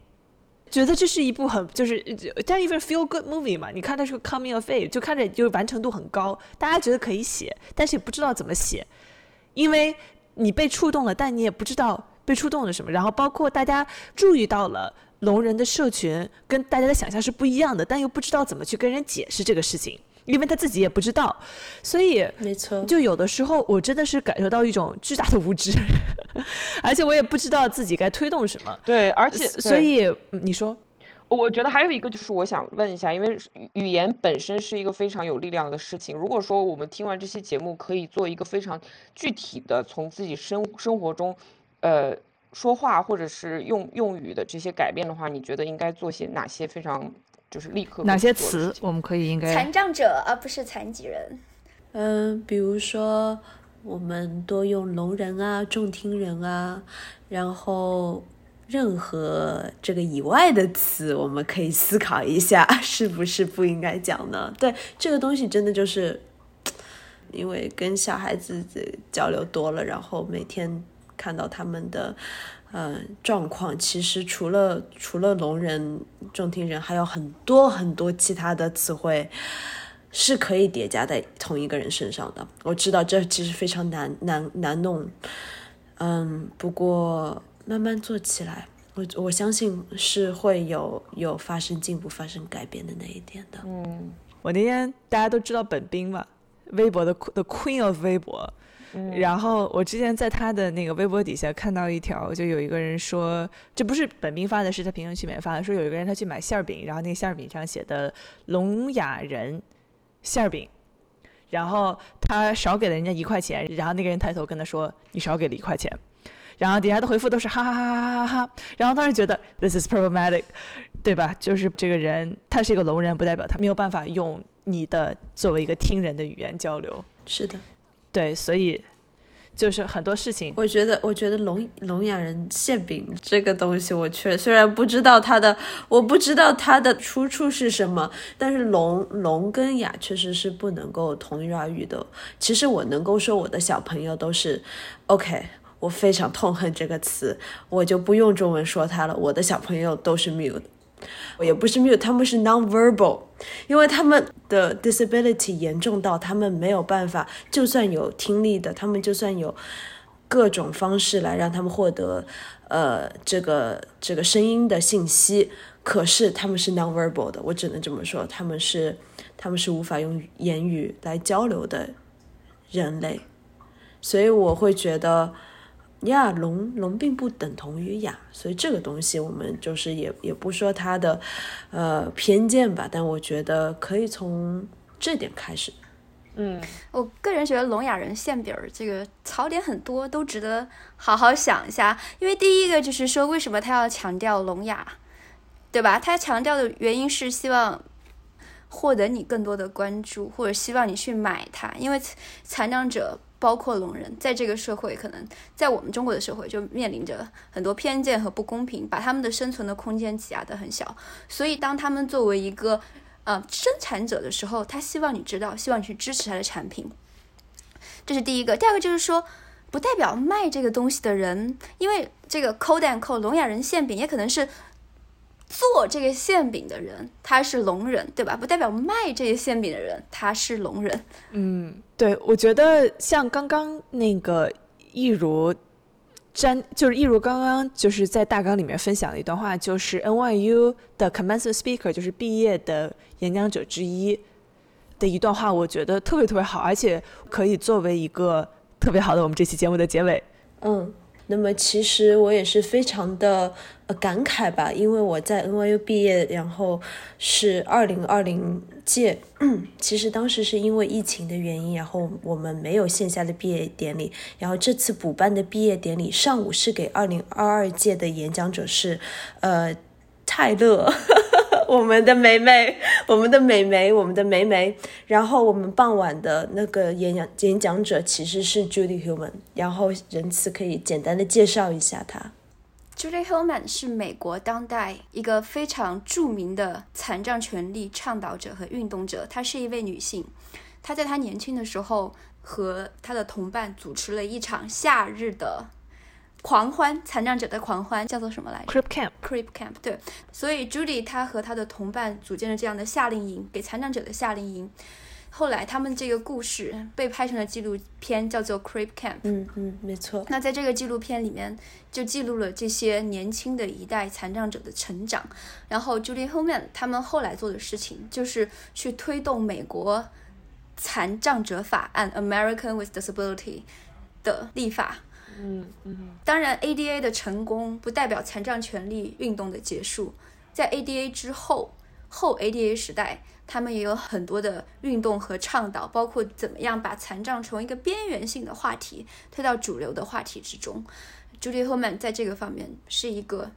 觉得这是一部很就是但 even feel good movie 嘛？你看它是个 coming of age，就看着就是完成度很高，大家觉得可以写，但是也不知道怎么写，因为你被触动了，但你也不知道被触动了什么。然后包括大家注意到了聋人的社群跟大家的想象是不一样的，但又不知道怎么去跟人解释这个事情，因为他自己也不知道，所以没错，就有的时候我真的是感受到一种巨大的无知，而且我也不知道自己该推动什么。对，而且所以嗯你说，我觉得还有一个就是我想问一下，因为语语言本身是一个非常有力量的事情。如果说我们听完这期节目，可以做一个非常具体的从自己生生活中，呃，说话或者是用用语的这些改变的话，你觉得应该做些哪些非常就是立刻哪些词我们可以应该残障者而不是残疾人。嗯，比如说我们多用聋人啊、重听人啊，然后任何这个以外的词，我们可以思考一下，[laughs] 是不是不应该讲呢？对，这个东西真的就是，因为跟小孩子交流多了，然后每天看到他们的。呃，状况其实除了除了聋人、重听人，还有很多很多其他的词汇，是可以叠加在同一个人身上的。我知道这其实非常难难难弄，嗯，不过慢慢做起来，我我相信是会有有发生进步、发生改变的那一天的。嗯我那天大家都知道本冰嘛，微博的 The Queen of 微博。嗯。然后我之前在他的那个微博底下看到一条，就有一个人说，这不是本冰发的，是他评论区里面发的，说有一个人他去买馅儿饼，然后那个馅儿饼上写的聋哑人馅儿饼，然后他少给了人家一块钱，然后那个人抬头跟他说你少给了一块钱，然后底下的回复都是哈哈哈哈哈哈哈，然后当时觉得 this is problematic，对吧？就是这个人他是一个聋人，不代表他没有办法用你的作为一个听人的语言交流，是的，对，所以就是很多事情。我觉得，我觉得聋聋哑人馅饼这个东西，我确虽然不知道它的，我不知道它的出处是什么，但是聋聋跟哑确实是不能够同日而语的。其实我能够说我的小朋友都是 OK，我非常痛恨这个词，我就不用中文说它了。我的小朋友都是 mute，也不是 mute，他们是 non-verbal，因为他们的 disability 严重到他们没有办法，就算有听力的，他们就算有各种方式来让他们获得呃这个这个声音的信息，可是他们是 non-verbal 的，我只能这么说，他们是他们是无法用言语来交流的人类，所以我会觉得。呀，聋聋并不等同于哑，所以这个东西我们就是也也不说它的，呃偏见吧，但我觉得可以从这点开始。嗯，我个人觉得聋哑人馅饼儿这个槽点很多，都值得好好想一下。因为第一个就是说，为什么他要强调聋哑，对吧？他强调的原因是希望获得你更多的关注，或者希望你去买它。因为残障者包括聋人，在这个社会，可能在我们中国的社会就面临着很多偏见和不公平，把他们的生存的空间挤压得很小。所以，当他们作为一个呃生产者的时候，他希望你知道，希望你去支持他的产品。这是第一个。第二个就是说，不代表卖这个东西的人，因为这个 code and code 聋哑人馅饼也可能是做这个馅饼的人他是聋人，对吧？不代表卖这些馅饼的人他是聋人。嗯，对，我觉得像刚刚那个一如詹，就是一如刚刚就是在大纲里面分享的一段话，就是 NYU 的 commencement speaker，就是毕业的演讲者之一的一段话，我觉得特别特别好，而且可以作为一个特别好的我们这期节目的结尾。嗯，那么其实我也是非常的呃感慨吧，因为我在 NYU 毕业，然后是二零二零届，其实当时是因为疫情的原因，然后我们没有线下的毕业典礼，然后这次补办的毕业典礼上午是给二零二二届的演讲者是，呃，泰勒。[laughs] [laughs] 我们的梅梅，我们的美眉，我们的梅梅。然后我们傍晚的那个演讲演讲者其实是 Judy Human，然后仁慈可以简单的介绍一下她。Julie Hillman 是美国当代一个非常著名的残障权利倡导者和运动者。她是一位女性，她在她年轻的时候和她的同伴主持了一场夏日的狂欢，残障者的狂欢，叫做什么来着 Crip Camp。？Creep Camp。对，所以 Judy 她和她的同伴组建了这样的夏令营，给残障者的夏令营。后来他们这个故事被拍成了纪录片，叫做 Creep Camp。嗯嗯，没错。那在这个纪录片里面，就记录了这些年轻的一代残障者的成长。然后 Julie Hillman 他们后来做的事情，就是去推动美国残障者法案 （American with Disability） 的立法。嗯嗯，当然，ADA 的成功不代表残障权利运动的结束。在 ADA 之后，后 ADA 时代，他们也有很多的运动和倡导，包括怎么样把残障从一个边缘性的话题推到主流的话题之中。Judy Holman 在这个方面是一个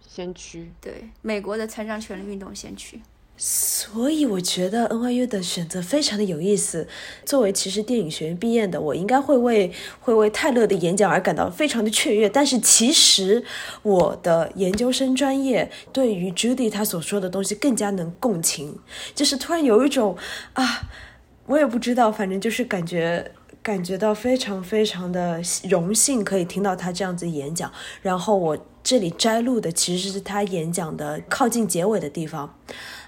先驱。对美国的残障权利运动先驱。所以我觉得 NYU 的选择非常的有意思。作为其实电影学院毕业的，我应该会为会为泰勒的演讲而感到非常的雀跃。但是其实我的研究生专业对于 Judy 他所说的东西更加能共情，就是突然有一种啊，我也不知道，反正就是感觉。感觉到非常非常的荣幸，可以听到他这样子演讲。然后我这里摘录的其实是他演讲的靠近结尾的地方。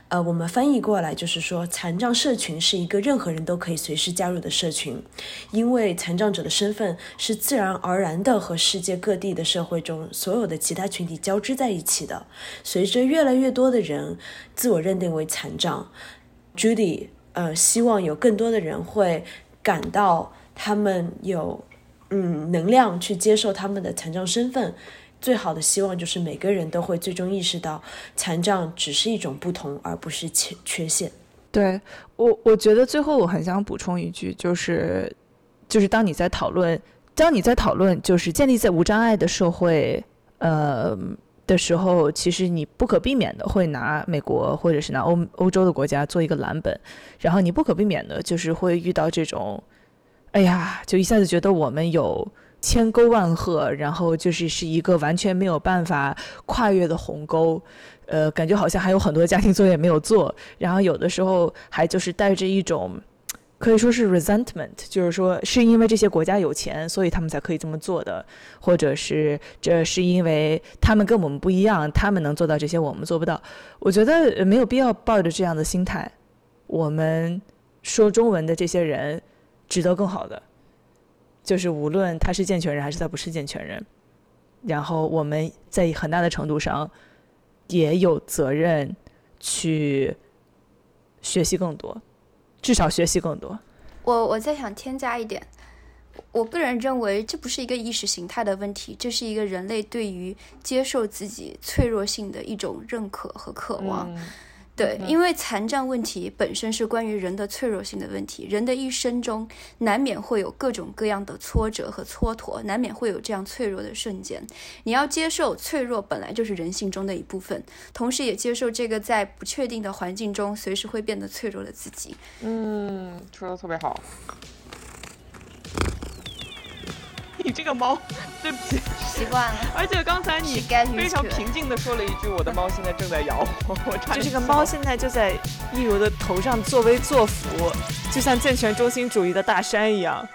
呃，我们翻译过来就是说，残障社群是一个任何人都可以随时加入的社群，因为残障者的身份是自然而然的和世界各地的社会中所有的其他群体交织在一起的。随着越来越多的人自我认定为残障，Judy 呃希望有更多的人会感到他们有嗯能量去接受他们的残障身份。最好的希望就是每个人都会最终意识到，残障只是一种不同，而不是缺缺陷。对我，我觉得最后我很想补充一句，就是，就是当你在讨论，当你在讨论就是建立在无障碍的社会，呃的时候，其实你不可避免的会拿美国或者是拿欧欧洲的国家做一个蓝本，然后你不可避免的就是会遇到这种，哎呀，就一下子觉得我们有。千沟万壑，然后就是是一个完全没有办法跨越的鸿沟，呃，感觉好像还有很多家庭作业没有做，然后有的时候还就是带着一种可以说是 resentment，就是说是因为这些国家有钱，所以他们才可以这么做的，或者是这是因为他们跟我们不一样，他们能做到这些，我们做不到。我觉得没有必要抱着这样的心态，我们说中文的这些人值得更好的。就是无论他是健全人还是他不是健全人，然后我们在很大的程度上也有责任去学习更多，至少学习更多。我我再想添加一点，我个人认为这不是一个意识形态的问题，这是一个人类对于接受自己脆弱性的一种认可和渴望。嗯对，因为残障问题本身是关于人的脆弱性的问题，人的一生中难免会有各种各样的挫折和蹉跎，难免会有这样脆弱的瞬间。你要接受脆弱本来就是人性中的一部分，同时也接受这个在不确定的环境中随时会变得脆弱的自己。嗯，说的特别好。[laughs] 你这个猫，对不起，[laughs] 习惯了，而且刚才你非常平静的说了一句：“我的猫现在正在摇。[laughs] ”我差点就这个猫现在就在一如的头上作威作福，就像健全中心主义的大山一样。